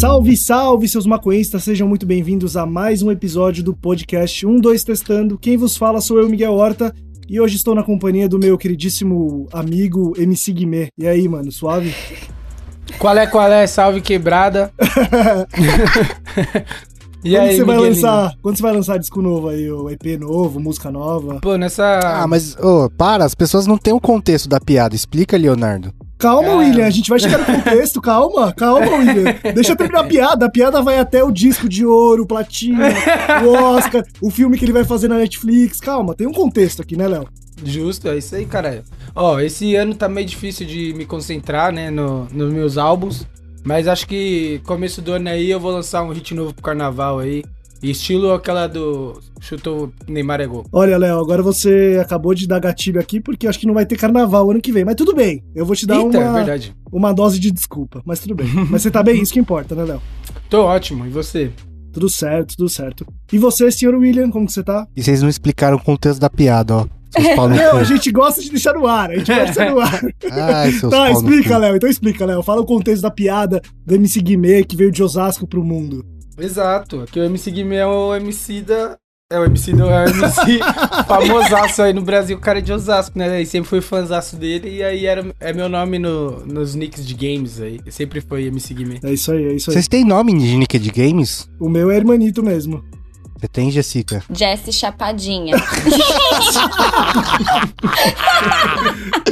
Salve, salve, seus maconhistas, sejam muito bem-vindos a mais um episódio do podcast 12 Testando. Quem vos fala sou eu, Miguel Horta, e hoje estou na companhia do meu queridíssimo amigo MC Guimê. E aí, mano, suave? Qual é, qual é? Salve quebrada. e quando aí, você vai lançar? Quando você vai lançar disco novo aí, o EP novo, música nova? Pô, nessa. Ah, mas, ô, oh, para, as pessoas não têm o contexto da piada. Explica, Leonardo. Calma, é. William, a gente vai chegar no contexto, calma, calma, William. Deixa eu terminar a piada. A piada vai até o disco de ouro, platina, o Oscar, o filme que ele vai fazer na Netflix. Calma, tem um contexto aqui, né, Léo? Justo, é isso aí, cara. Ó, esse ano tá meio difícil de me concentrar, né, no, nos meus álbuns. Mas acho que começo do ano aí eu vou lançar um hit novo pro carnaval aí. Estilo aquela do chutou Neymar é gol. Olha, Léo, agora você acabou de dar gatilho aqui porque acho que não vai ter carnaval ano que vem. Mas tudo bem, eu vou te dar Eita, uma, é uma dose de desculpa. Mas tudo bem. mas você tá bem, isso que importa, né, Léo? Tô ótimo, e você? Tudo certo, tudo certo. E você, senhor William, como que você tá? E vocês não explicaram o contexto da piada, ó. Não, a gente gosta de deixar no ar, a gente vai deixar no ar. Ai, seus tá, explica, Léo, então explica, Léo. Fala o contexto da piada do MC Guimê que veio de Osasco pro mundo. Exato. Aqui o MC Guimê é o MC da. É o MC do é o MC famosaço aí no Brasil, o cara é de Osasco, né? E sempre fui fãzaço dele e aí era, é meu nome no, nos nicks de games aí. Sempre foi MC Guimê. É isso aí, é isso aí. Vocês têm nome de nick de games? O meu é Hermanito mesmo. Você tem, Jessica? Jessie Chapadinha.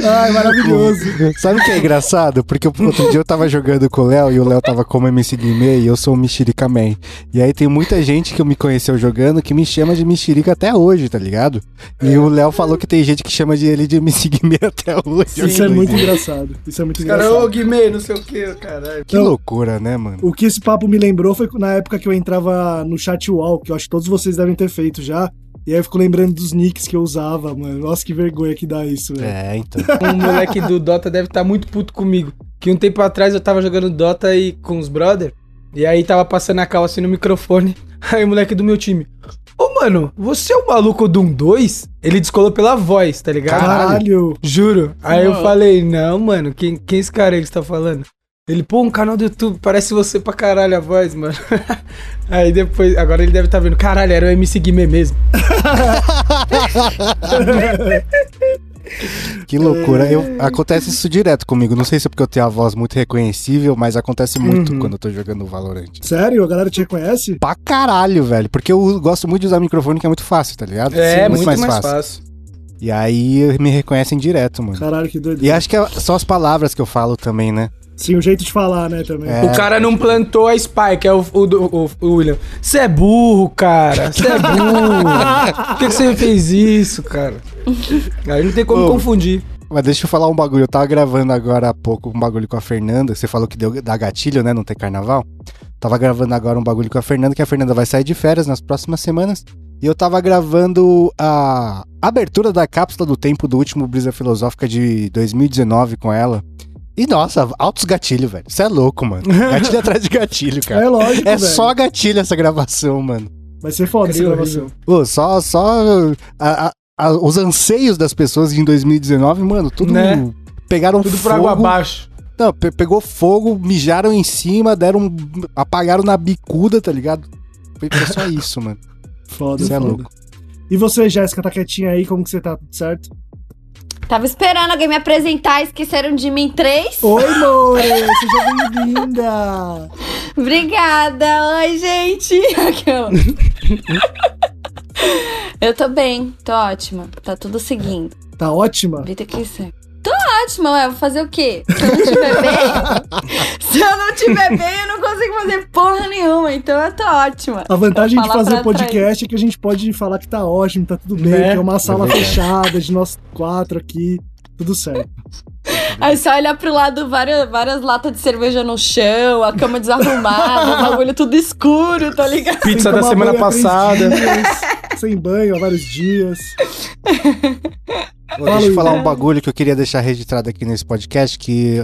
Ai, maravilhoso. Sabe o que é engraçado? Porque outro dia eu tava jogando com o Léo e o Léo tava como MC Guimê e eu sou o Mexerica Man. E aí tem muita gente que me conheceu jogando que me chama de Mexerica até hoje, tá ligado? E o Léo falou que tem gente que chama de ele de MC Guimê até hoje. Sim, isso é muito engraçado. Isso é muito engraçado. Cara, ô Guimê, não sei o que, caralho. Que então, loucura, né, mano? O que esse papo me lembrou foi na época que eu entrava no chat wall, que eu acho que todos vocês devem ter feito já. E aí eu fico lembrando dos nicks que eu usava, mano. Nossa, que vergonha que dá isso, velho. É, então. um moleque do Dota deve estar tá muito puto comigo. Que um tempo atrás eu tava jogando Dota aí com os brother. E aí tava passando a cal assim no microfone. Aí o moleque do meu time. Ô, mano, você é o maluco do 1-2? Ele descolou pela voz, tá ligado? Caralho! Juro. Aí eu falei, não, mano, quem, quem é esse cara aí que você tá falando? Ele, pô, um canal do YouTube, parece você pra caralho a voz, mano. Aí depois, agora ele deve estar tá vendo, caralho, era o MC Guimê mesmo. que loucura. Eu, acontece isso direto comigo. Não sei se é porque eu tenho a voz muito reconhecível, mas acontece muito uhum. quando eu tô jogando Valorant. Sério? A galera te reconhece? Pra caralho, velho. Porque eu gosto muito de usar microfone, que é muito fácil, tá ligado? É, Sim, muito, muito, mais, mais fácil. fácil. E aí me reconhecem direto, mano. Caralho, que doido. E acho que é só as palavras que eu falo também, né? Sim, o jeito de falar, né, também. É. O cara não plantou a Spike, é o, o, o, o William. Você é burro, cara. Você é burro. Por que, você fez isso, cara? Aí não tem como Ô, confundir. Mas deixa eu falar um bagulho. Eu tava gravando agora há pouco um bagulho com a Fernanda. Você falou que deu da gatilho, né? Não tem carnaval. Tava gravando agora um bagulho com a Fernanda, que a Fernanda vai sair de férias nas próximas semanas. E eu tava gravando a abertura da cápsula do tempo do último Brisa Filosófica de 2019 com ela. E nossa, altos gatilhos, velho. Você é louco, mano. Gatilho atrás de gatilho, cara. É lógico. É velho. só gatilho essa gravação, mano. Vai ser foda essa gravação. Pô, só, só a, a, a, os anseios das pessoas em 2019, mano, tudo né? pegaram tudo fogo. Tudo por água abaixo. Não, pe pegou fogo, mijaram em cima, deram. apagaram na bicuda, tá ligado? Foi só isso, mano. Foda, Você é louco. E você, Jéssica, tá quietinha aí? Como que você tá? Tudo certo? Tava esperando alguém me apresentar, esqueceram de mim três. Oi, More, seja bem-vinda. Óbrima. Oi, gente. Eu tô bem, tô ótima. Tá tudo seguindo. Tá ótima? Vida que ser. Tô ótima, ué. Vou fazer o quê? Se eu não tiver bem. se eu não tiver bem, eu não consigo fazer porra nenhuma. Então eu tô ótima. A vantagem de fazer o podcast é que a gente pode falar que tá ótimo, tá tudo bem, né? que é uma sala é fechada de nós quatro aqui. Tudo certo. Aí só olhar pro lado, várias, várias latas de cerveja no chão, a cama desarrumada, o bagulho tudo escuro, tá ligado? Pizza da semana passada. Sem banho há vários dias. Pô, deixa eu falar um bagulho que eu queria deixar registrado aqui nesse podcast, que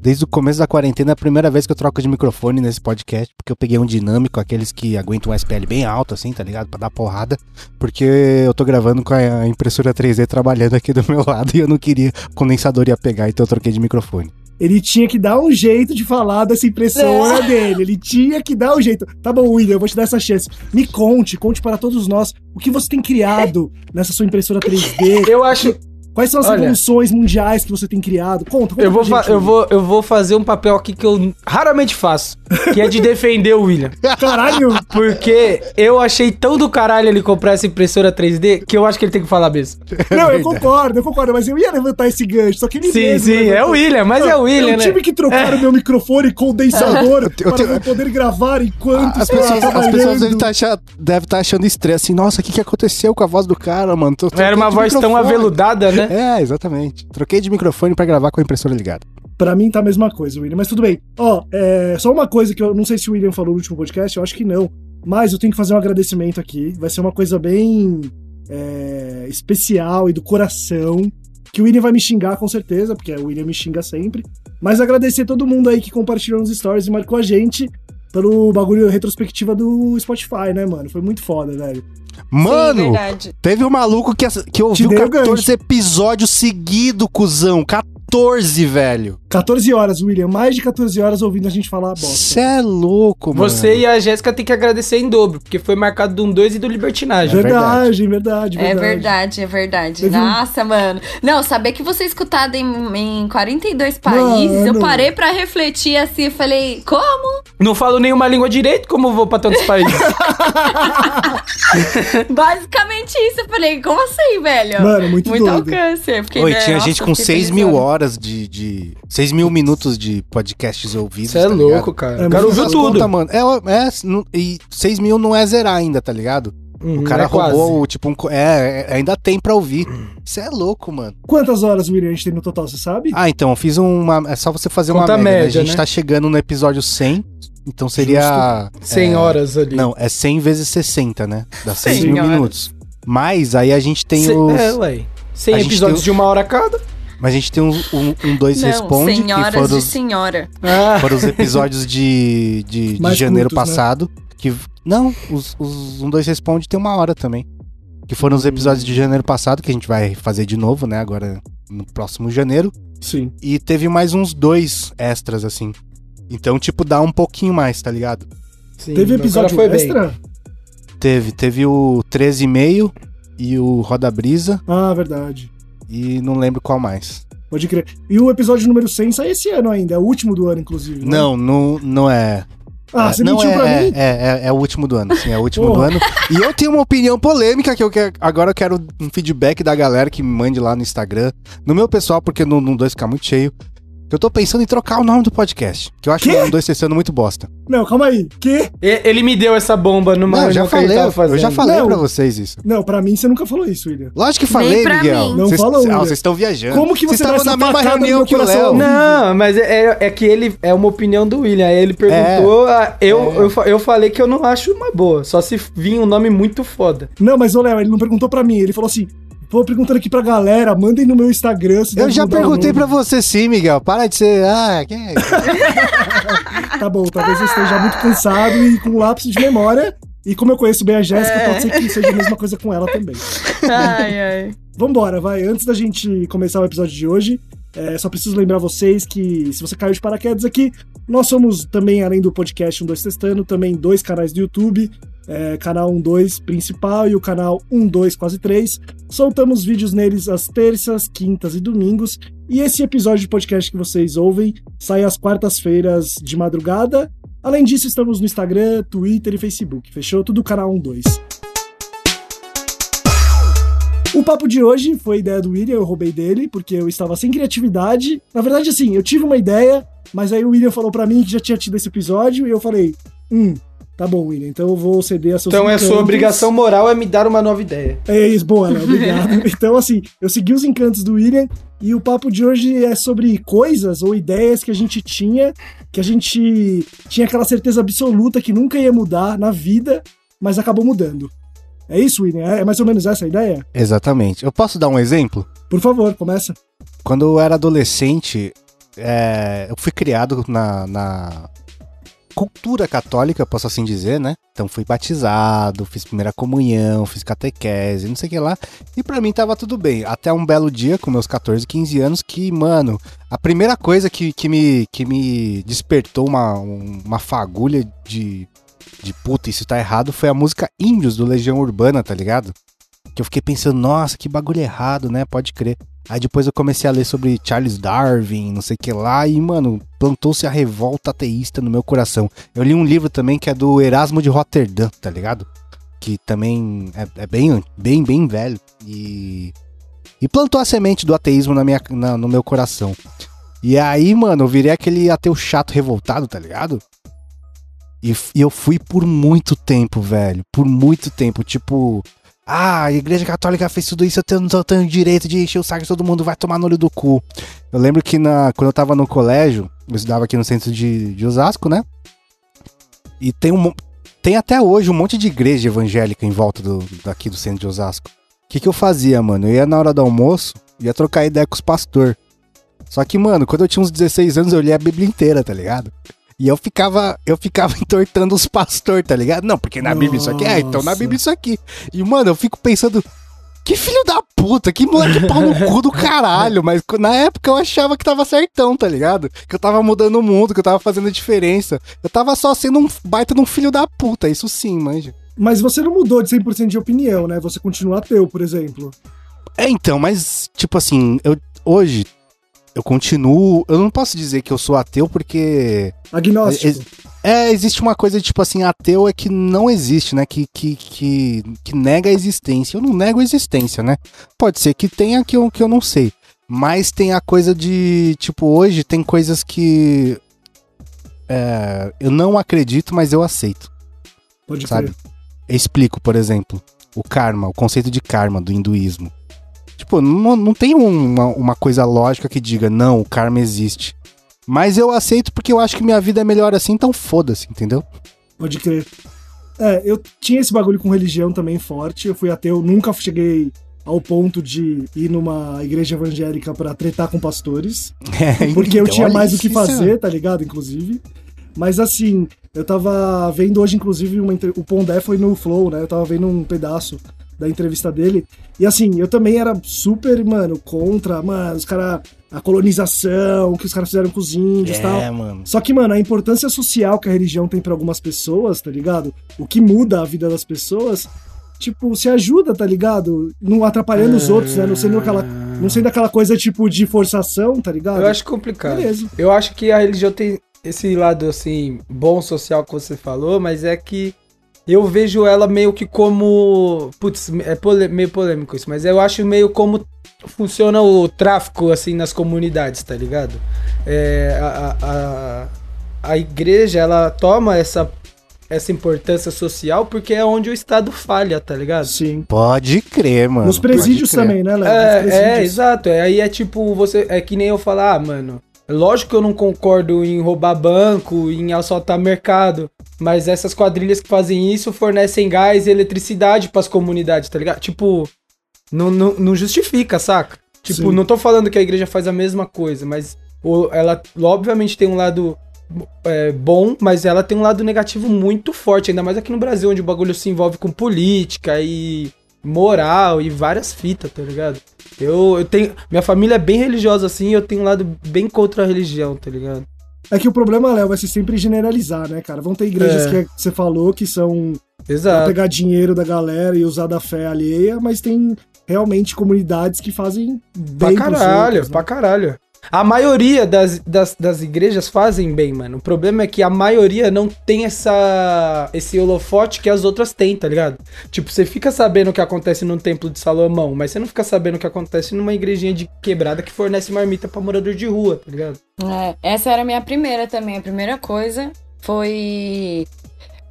desde o começo da quarentena é a primeira vez que eu troco de microfone nesse podcast, porque eu peguei um dinâmico, aqueles que aguentam um SPL bem alto, assim, tá ligado? Pra dar porrada, porque eu tô gravando com a impressora 3D trabalhando aqui do meu lado e eu não queria, o condensador ia pegar, então eu troquei de microfone. Ele tinha que dar um jeito de falar dessa impressora dele. Ele tinha que dar um jeito. Tá bom, William, eu vou te dar essa chance. Me conte, conte para todos nós o que você tem criado nessa sua impressora 3D. Eu acho. Quais são as Olha. revoluções mundiais que você tem criado? Conta, conta Eu vou, gente, eu, vou, eu vou fazer um papel aqui que eu raramente faço, que é de defender o William. Caralho! Porque eu achei tão do caralho ele comprar essa impressora 3D que eu acho que ele tem que falar mesmo. Não, eu concordo, eu concordo, mas eu ia levantar esse gancho, só que ele Sim, mesmo sim, é o William, mas é o William, Eu né? tive que trocar o meu microfone condensador Eu para tenho- eu poder gravar enquanto As estava pessoas, as pessoas devem estar achando, devem tá achando estranho, assim, nossa, o que, que aconteceu com a voz do cara, mano? Tô- Era uma voz tão microfone. aveludada, né? É, exatamente. Troquei de microfone pra gravar com a impressora ligada. Pra mim tá a mesma coisa, William, mas tudo bem. Ó, é, só uma coisa que eu não sei se o William falou no último podcast, eu acho que não. Mas eu tenho que fazer um agradecimento aqui. Vai ser uma coisa bem é, especial e do coração. Que o William vai me xingar com certeza, porque o William me xinga sempre. Mas agradecer todo mundo aí que compartilhou nos stories e marcou a gente pelo bagulho retrospectiva do Spotify, né, mano? Foi muito foda, velho. Mano, Sim, teve um maluco que, que ouviu dei o 14 gancho. episódios seguidos, cuzão. 14, velho. 14 horas, William. Mais de 14 horas ouvindo a gente falar bosta. Você é louco, mano. Você e a Jéssica tem que agradecer em dobro, porque foi marcado do 1 2 e do Libertinagem. É Verdade, verdade, verdade. É verdade, é verdade. Teve um- Nossa, mano. Não, saber que você é escutado em, em 42 países, eu Mano. parei pra refletir assim e falei, como? Não falo nenhuma língua direito, como eu vou pra tantos países? Basicamente isso. Eu falei, como assim, velho? Mano, muito doido. alcance. Eu fiquei, Oi, né, tinha nossa, gente eu com fiquei 6 mil pensando. Horas de, de. 6 mil minutos de podcasts ouvidos. Você é tá louco, ligado? cara. É, o cara ouviu tudo. conta, mano. É, é, e 6 mil não é zerar ainda, tá ligado? Uhum, O cara é quase. roubou, tipo, um. É, é, ainda tem pra ouvir. Você é louco, mano. Quantas horas, William, a gente tem no total, você sabe? Ah, então, eu fiz uma. É só você fazer Conta uma média. né? média, A gente né? tá chegando no episódio 100. Então seria. 100 é, horas ali. Não, é 100 vezes 60, né? Dá 6 100 mil horas. minutos. Mas aí a gente tem os. É, ué. 100 A gente episódios tem de uma hora cada. Mas a gente tem um, um, um dois Não, responde, que senhoras foram de os, senhora. Ah, foram os episódios de, de, de janeiro curtos, né? passado. Que, não, os, os um dois responde tem uma hora também. Que foram os episódios de janeiro passado, que a gente vai fazer de novo, né? Agora no próximo janeiro. Sim. E teve mais uns dois extras, assim. Então, tipo, dá um pouquinho mais, tá ligado? sim, Teve episódio foi bem. extra? Teve, teve o 13,5 e o Roda Brisa. Ah, verdade. E não lembro qual mais. Pode crer. E o episódio número 100 sai esse ano ainda, é o último do ano, inclusive. né? Não, não, não é. Ah, É, você não mentiu é, pra é, mim? É, é, é o último do ano, sim, é o último do ano. E eu tenho uma opinião polêmica que eu quero. Agora eu quero um feedback da galera que me mande lá no Instagram. No meu pessoal, porque no, no 2 ficar muito cheio. Que eu tô pensando em trocar o nome do podcast. Que eu acho Quê? o 2 testando muito bosta. Não, calma aí. Que? Ele me deu essa bomba numa Não, eu já que falei, eu já falei Não. pra vocês isso. Não, pra mim você nunca falou isso, William. Lógico que falei, pra Miguel. mim. Não Vocês- fala, Ah, William. vocês estão viajando. Como que Vocês você essa na mesma reunião que o? Léo. Não, mas é, é que ele é uma opinião do William. Aí ele perguntou. ah, eu, eu, fa- eu falei que eu não acho uma boa. Só se vir um nome muito foda. Não, mas ô Léo, ele não perguntou pra mim, ele falou assim: vou perguntando aqui pra galera, mandem no meu Instagram. se Eu já perguntei pra você sim, Miguel. Para de ser. Ah, quem é? Tá bom, talvez eu esteja muito cansado e com lapso de memória. E como eu conheço bem a Jéssica, É. pode ser que seja a mesma coisa com ela também. Ai, ai. Vambora, vai. Antes da gente começar o episódio de hoje, é, só preciso lembrar vocês que, se você caiu de paraquedas aqui, nós somos também, além do podcast 12 Testando, também dois canais do YouTube. É, canal 12 principal e o canal 12 quase 3. Soltamos vídeos neles às terças, quintas e domingos. E esse episódio de podcast que vocês ouvem sai às quartas-feiras de madrugada. Além disso, estamos no Instagram, Twitter e Facebook. Fechou? Tudo canal 12. O papo de hoje foi ideia do William, eu roubei dele, porque eu estava sem criatividade. Na verdade, assim, eu tive uma ideia, mas aí o William falou pra mim que já tinha tido esse episódio, e eu falei, hum, tá bom, William, então eu vou ceder a seus Então é sua encantos. obrigação moral é me dar uma nova ideia. É isso, boa, Léo, obrigado. então, assim, eu segui os encantos do William, e o papo de hoje é sobre coisas ou ideias que a gente tinha, que a gente tinha aquela certeza absoluta que nunca ia mudar na vida, mas acabou mudando. É isso, William? É mais ou menos essa a ideia? Exatamente. Eu posso dar um exemplo? Por favor, começa. Quando eu era adolescente, é, eu fui criado na, na, cultura católica, posso assim dizer, né? Então fui batizado, fiz primeira comunhão, fiz catequese, não sei o que lá. E pra mim tava tudo bem. Até um belo dia, com meus 14, 15 anos, que, mano, a primeira coisa que, que, me, que me despertou uma, uma fagulha de, de puta, isso tá errado, foi a música Índios do Legião Urbana, tá ligado? Que eu fiquei pensando, nossa, que bagulho errado, né? Pode crer. Aí depois eu comecei a ler sobre Charles Darwin, não sei o que lá, e, mano, plantou-se a revolta ateísta no meu coração. Eu li um livro também que é do Erasmo de Rotterdam, tá ligado? Que também é, é bem, bem, bem velho. E. E plantou a semente do ateísmo na minha, na, no meu coração. E aí, mano, eu virei aquele ateu chato revoltado, tá ligado? E, e eu fui por muito tempo, velho. Por muito tempo. Tipo, ah, a igreja católica fez tudo isso, eu não tenho direito de encher o saco todo mundo, vai tomar no olho do cu. Eu lembro que na, quando eu tava no colégio, eu estudava aqui no centro de, de Osasco, né? E tem um tem até hoje um monte de igreja evangélica em volta do, daqui do centro de Osasco. O que, que eu fazia, mano? Eu ia na hora do almoço, ia trocar ideia com os pastor. Só que, mano, quando eu tinha uns 16 anos, eu li a Bíblia inteira, tá ligado? E eu ficava, eu ficava entortando os pastores, tá ligado? Não, porque na Bíblia isso aqui é, então na Bíblia isso aqui. E, mano, eu fico pensando, que filho da puta, que moleque pau no cu do caralho. Mas na época eu achava que tava certão, tá ligado? Que eu tava mudando o mundo, que eu tava fazendo a diferença. Eu tava só sendo um baita de um filho da puta, isso sim, manja. Mas você não mudou de 100% de opinião, né? Você continua ateu, por exemplo. É, então, mas, tipo assim, eu hoje eu continuo. Eu não posso dizer que eu sou ateu porque. Agnóstico. É, é, existe uma coisa tipo assim, ateu é que não existe, né? Que, que, que, que, nega a existência. Eu não nego a existência, né? Pode ser que tenha que eu, que eu não sei. Mas tem a coisa de. Tipo, hoje tem coisas que. É, eu não acredito, mas eu aceito. Pode sabe? Crer. Eu explico, por exemplo, o karma, o conceito de karma do hinduísmo. Tipo, não, não tem uma, uma coisa lógica que diga, não, o karma existe. Mas eu aceito porque eu acho que minha vida é melhor assim, então foda-se, entendeu? Pode crer. É, eu tinha esse bagulho com religião também forte. Eu fui ateu, nunca cheguei ao ponto de ir numa igreja evangélica para tretar com pastores. É, porque então, eu tinha mais o que fazer, tá ligado? Inclusive. Mas assim, eu tava vendo hoje, inclusive, uma, o Pondé foi no Flow, né? Eu tava vendo um pedaço da entrevista dele. E assim, eu também era super, mano, contra, mano, os caras. A colonização, que os caras fizeram com os índios e é, tal. Mano. Só que, mano, a importância social que a religião tem para algumas pessoas, tá ligado? O que muda a vida das pessoas, tipo, se ajuda, tá ligado? Não atrapalhando é... os outros, né? Não sendo aquela. Não sendo aquela coisa tipo de forçação, tá ligado? Eu acho complicado. Beleza. Eu acho que a religião tem esse lado, assim, bom social que você falou, mas é que eu vejo ela meio que como. Putz, é pole, meio polêmico isso, mas eu acho meio como funciona o tráfico, assim, nas comunidades, tá ligado? É, a, a, a igreja, ela toma essa essa importância social porque é onde o Estado falha, tá ligado? Sim. Pode crer, mano. Nos presídios também, né, Léo? É, é, exato. É, aí é tipo, você. É que nem eu falar, ah, mano. Lógico que eu não concordo em roubar banco, em assaltar mercado, mas essas quadrilhas que fazem isso fornecem gás e eletricidade para as comunidades, tá ligado? Tipo, não, não, não justifica, saca? Tipo, Sim. não tô falando que a igreja faz a mesma coisa, mas ela obviamente tem um lado é, bom, mas ela tem um lado negativo muito forte, ainda mais aqui no Brasil, onde o bagulho se envolve com política e moral e várias fitas, tá ligado? Eu, eu tenho. Minha família é bem religiosa assim, eu tenho um lado bem contra a religião, tá ligado? É que o problema, Léo, vai ser sempre generalizar, né, cara? Vão ter igrejas é. que você falou que são Exato. pra pegar dinheiro da galera e usar da fé alheia, mas tem realmente comunidades que fazem bem pra caralho, outros, né? pra caralho. A maioria das, das, das igrejas fazem bem, mano. O problema é que a maioria não tem essa esse holofote que as outras têm, tá ligado? Tipo, você fica sabendo o que acontece no templo de Salomão, mas você não fica sabendo o que acontece numa igrejinha de quebrada que fornece marmita pra morador de rua, tá ligado? É, essa era a minha primeira também. A primeira coisa foi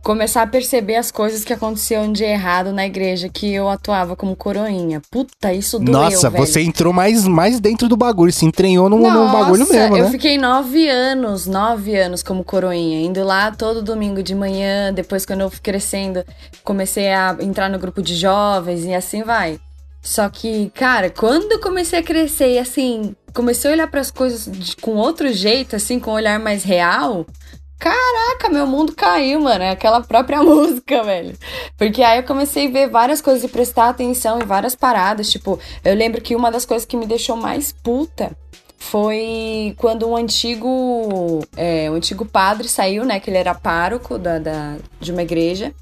começar a perceber as coisas que aconteciam de errado na igreja que eu atuava como coroinha. Puta, isso doeu, Nossa, velho. você entrou mais, mais dentro do bagulho, se entranhou no, no bagulho mesmo, né? eu fiquei nove anos, nove anos como coroinha, indo lá todo domingo de manhã, depois quando eu fui crescendo, comecei a entrar no grupo de jovens e assim vai. Só que, cara, quando eu comecei a crescer e assim, comecei a olhar para as coisas de, com outro jeito, assim, com um olhar mais real, caraca, meu mundo caiu, mano. É aquela própria música, velho. Porque aí eu comecei a ver várias coisas e prestar atenção em várias paradas. Tipo, eu lembro que uma das coisas que me deixou mais puta foi quando um antigo, é, um antigo padre saiu, né? Que ele era pároco da, da de uma igreja.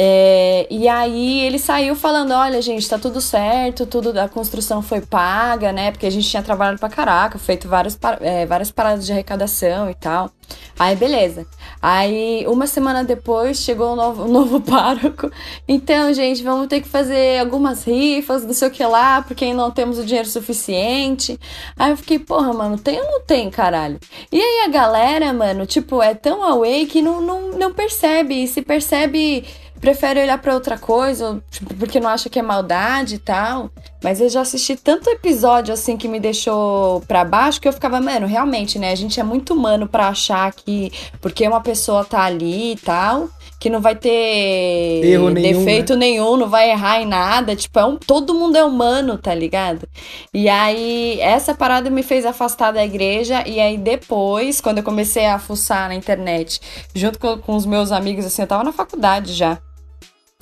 É, e aí ele saiu falando: olha, gente, tá tudo certo, tudo a construção foi paga, né? Porque a gente tinha trabalhado pra caraca, feito várias, é, várias paradas de arrecadação e tal. Aí, beleza. Aí, uma semana depois, chegou um novo, um novo pároco. Então, gente, vamos ter que fazer algumas rifas, não sei o que lá, porque não temos o dinheiro suficiente. Aí eu fiquei, porra, mano, tem ou não tem, caralho? E aí a galera, mano, tipo, é tão away que não, não, não percebe. E se percebe prefere olhar para outra coisa, tipo, porque não acha que é maldade e tal. Mas eu já assisti tanto episódio assim que me deixou para baixo que eu ficava, mano, realmente, né? A gente é muito humano para achar que porque uma pessoa tá ali e tal, que não vai ter Erro nenhum, defeito né? nenhum, não vai errar em nada. Tipo, é um, todo mundo é humano, tá ligado? E aí, essa parada me fez afastar da igreja. E aí, depois, quando eu comecei a fuçar na internet, junto com, com os meus amigos, assim, eu tava na faculdade já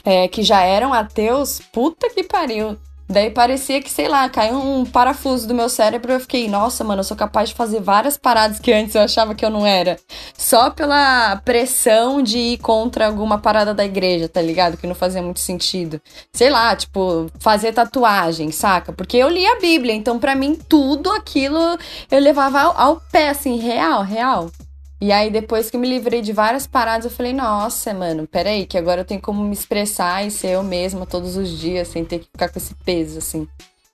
é, que já eram ateus, puta que pariu. Daí parecia que, sei lá, caiu um parafuso do meu cérebro e eu fiquei, nossa, mano, eu sou capaz de fazer várias paradas que antes eu achava que eu não era. Só pela pressão de ir contra alguma parada da igreja, tá ligado? Que não fazia muito sentido. Sei lá, tipo, fazer tatuagem, saca? Porque eu li a Bíblia, então para mim tudo aquilo eu levava ao, ao pé, assim, real, real. E aí, depois que me livrei de várias paradas, eu falei, nossa, mano, peraí, que agora eu tenho como me expressar e ser eu mesma todos os dias, sem ter que ficar com esse peso, assim.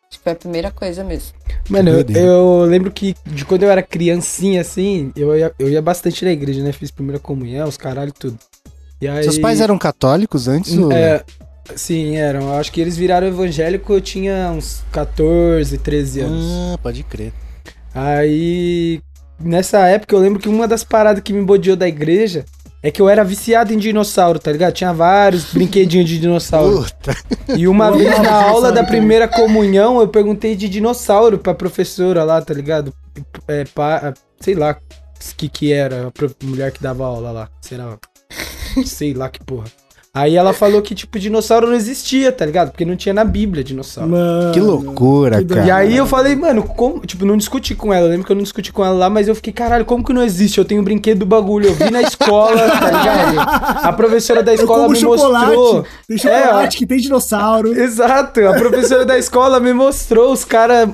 Tipo, é a primeira coisa mesmo. Mano, eu, eu lembro que de quando eu era criancinha, assim, eu ia, eu ia bastante na igreja, né? Fiz primeira comunhão, os caralho e tudo. E aí, Seus pais eram católicos antes? ou- É, sim, eram. Eu acho que eles viraram evangélico, eu tinha uns 14, 13 anos. Ah, pode crer. Aí, nessa época, eu lembro que uma das paradas que me bodeou da igreja é que eu era viciado em dinossauro, tá ligado? Tinha vários brinquedinhos de dinossauro. Puta. E uma vez na aula da primeira comunhão, eu perguntei de dinossauro pra professora lá, tá ligado? É, pa- sei lá o que que era, a mulher que dava aula lá. Será? Sei lá que porra. Aí ela falou que, tipo, dinossauro não existia, tá ligado? Porque não tinha na Bíblia dinossauro. Mano, Que loucura, que cara. E aí eu falei, mano, como. Tipo, não discuti com ela. Eu lembro que eu não discuti com ela lá, mas eu fiquei, caralho, como que não existe? Eu tenho um brinquedo do bagulho. Eu vi na escola, tá ligado? A professora da Eu escola como me chocolate. mostrou. Tem chocolate que tem dinossauro. Exato, a professora da escola me mostrou os caras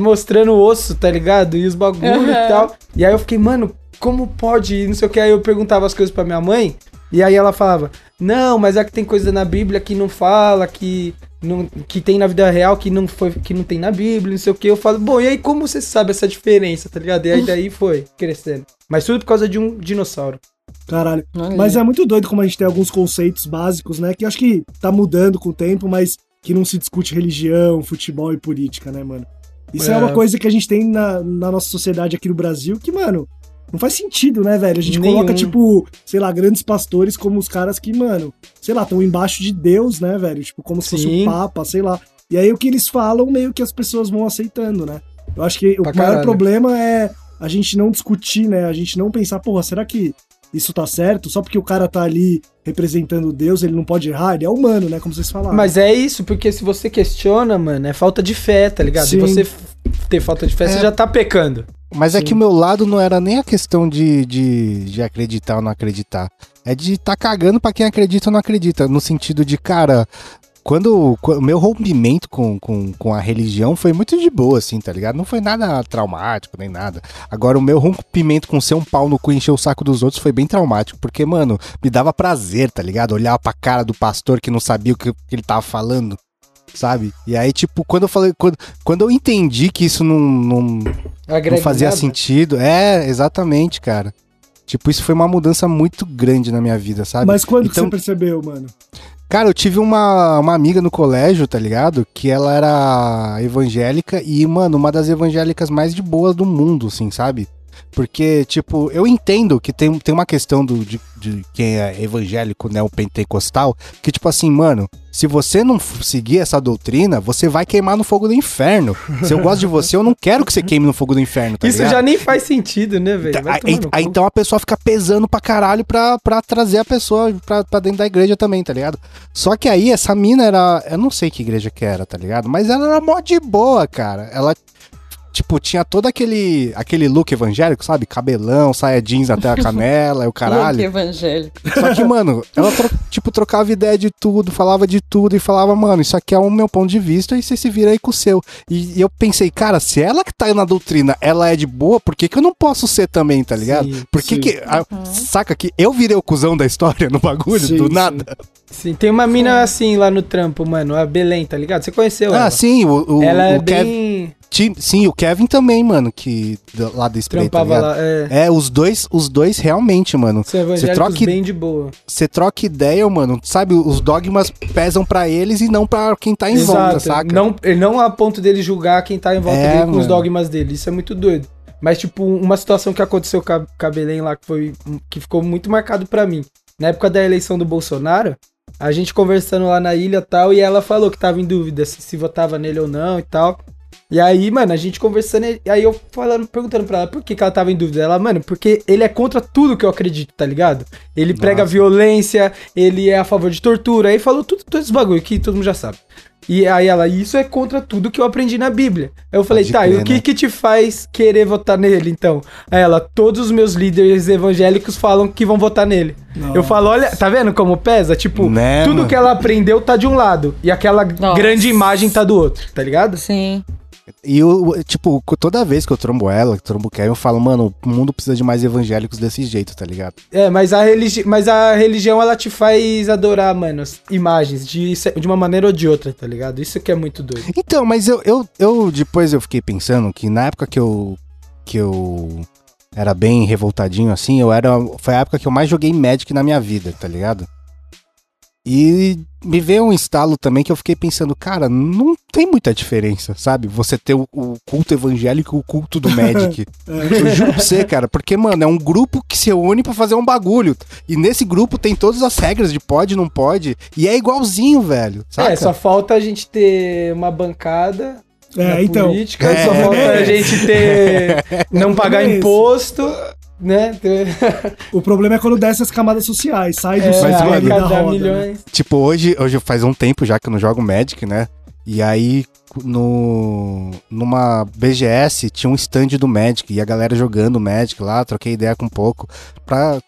mostrando o osso, tá ligado? E os bagulho Uhum. e tal. E aí eu fiquei, mano, como pode? E não sei o que. Aí eu perguntava as coisas pra minha mãe. E aí ela falava, não, mas é que tem coisa na Bíblia que não fala, que, não, que tem na vida real que não, foi, que não tem na Bíblia, não sei o que. Eu falo, bom, e aí como você sabe essa diferença, tá ligado? E aí daí foi crescendo. Mas tudo por causa de um dinossauro. Caralho. Mas é muito doido como a gente tem alguns conceitos básicos, né? Que acho que tá mudando com o tempo, mas que não se discute religião, futebol e política, né, mano? Isso é, É. uma coisa que a gente tem na, na nossa sociedade aqui no Brasil que, mano, não faz sentido, né, velho? A gente Nenhum. coloca, tipo, sei lá, grandes pastores como os caras que, mano, sei lá, estão embaixo de Deus, né, velho? Tipo, como se fosse Sim. o Papa, sei lá. E aí o que eles falam, meio que as pessoas vão aceitando, né? Eu acho que o Pra maior caralho. problema é a gente não discutir, né? A gente não pensar, porra, será que isso tá certo? Só porque o cara tá ali representando Deus, ele não pode errar? Ele é humano, né? Como vocês falaram. Mas é isso, porque se você questiona, mano, é falta de fé, tá ligado? Sim. E você ter falta de fé, você É. já tá pecando. Mas é Sim. que o meu lado não era nem a questão de, de, de acreditar ou não acreditar. É de tá cagando pra quem acredita ou não acredita. No sentido de, cara, quando qu- o meu rompimento com, com, com a religião foi muito de boa, assim, tá ligado? Não foi nada traumático, nem nada. Agora, o meu rompimento com ser um pau no cu e encher o saco dos outros foi bem traumático, porque, mano, me dava prazer, tá ligado? Olhar pra cara do pastor que não sabia o que, que ele tava falando. Sabe? E aí, tipo, quando eu falei. Quando, quando eu entendi que isso não, não, não fazia nada. sentido. É, exatamente, cara. Tipo, isso foi uma mudança muito grande na minha vida, sabe? Mas quando que Então- você percebeu, mano? Cara, eu tive uma, uma amiga no colégio, tá ligado? Que ela era evangélica e, mano, uma das evangélicas mais de boa do mundo, assim, sabe? Porque, tipo, eu entendo que tem, tem uma questão do, de, de quem é evangélico, né, o pentecostal, que, tipo assim, mano, se você não seguir essa doutrina, você vai queimar no fogo do inferno. Se eu gosto de você, eu não quero que você queime no fogo do inferno, tá Isso ligado? já nem faz sentido, né, velho? Vai Aí, então a pessoa fica pesando pra caralho pra, pra trazer a pessoa pra, pra dentro da igreja também, tá ligado? Só que aí essa mina era. Eu não sei que igreja que era, tá ligado? Mas ela era mó de boa, cara. Ela. Tipo, tinha todo aquele, aquele look evangélico, sabe? Cabelão, saia jeans até a canela e o Look caralho. evangélico. Só que, mano, ela, tro- tipo, trocava ideia de tudo, falava de tudo e falava, mano, isso aqui é o meu ponto de vista e você se vira aí com o seu. E, e eu pensei, cara, se ela que tá na doutrina, ela é de boa, por que, que eu não posso ser também, tá ligado? Sim, por que sim. que. a- saca que eu virei o cuzão da história no bagulho, Sim, do sim. nada? Sim, tem uma mina assim lá no trampo, mano, a Belém, tá ligado? Você conheceu Ah, ela? sim, o, o, ela é o Kevin. bem... Sim, o Kevin também, mano, que lá da espreita, tá trampava lá, é. É, os dois, os dois realmente, mano. Evangélicos troca- bem de boa. Você troca ideia, mano, sabe? Os dogmas pesam pra eles e não pra quem tá em volta, saca? Não, não a ponto dele julgar quem tá em volta É, dele com os mano. dogmas dele. Isso é muito doido. Mas, tipo, uma situação que aconteceu com a, Belém lá, que, foi, que ficou muito marcado pra mim. Na época da eleição do Bolsonaro, a gente conversando lá na ilha e tal, e ela falou que tava em dúvida se, se votava nele ou não e tal. E aí, mano, a gente conversando, e aí eu falando, perguntando pra ela por que, que ela tava em dúvida. Ela, mano, porque ele é contra tudo que eu acredito, tá ligado? Ele prega Nossa. violência, ele é a favor de tortura, aí falou tudo, todos esses bagulho que todo mundo já sabe. E aí ela, isso é contra tudo que eu aprendi na Bíblia. Aí eu falei, Pode tá, e crer, o que né? que te faz querer votar nele, então? Aí ela, todos os meus líderes evangélicos falam que vão votar nele. Nossa. Eu falo, olha, tá vendo como pesa? Tipo, Né, tudo mano? que ela aprendeu tá de um lado, e aquela Nossa. grande imagem tá do outro, tá ligado? Sim. E eu, tipo, toda vez que eu trombo ela, que trombo o Kevin, eu falo, mano, o mundo precisa de mais evangélicos desse jeito, tá ligado? É, mas a, religi mas a religião, ela te faz adorar, mano, imagens, de, de uma maneira ou de outra, tá ligado? Isso que é muito doido. Então, mas eu, eu, eu depois eu fiquei pensando que na época que eu que eu era bem revoltadinho assim, eu era foi a época que eu mais joguei Magic na minha vida, tá ligado? E me veio um estalo também que eu fiquei pensando, cara, não tem muita diferença, sabe? Você ter o, o culto evangélico e o culto do Magic. eu juro pra você, cara, porque, mano, é um grupo que se une pra fazer um bagulho. E nesse grupo tem todas as regras de pode, não pode. E é igualzinho, velho. Saca? É, só falta a gente ter uma bancada É, na então. política, É. só falta a gente ter não pagar Esse. imposto, né? O problema é quando desce as camadas sociais, sai do é, Mas, mano, da roda. né? milhões. Tipo, hoje, hoje faz um tempo já que eu não jogo Magic, né? E aí, no, numa BGS, tinha um stand do Magic e a galera jogando Magic lá, troquei ideia com um pouco, pra,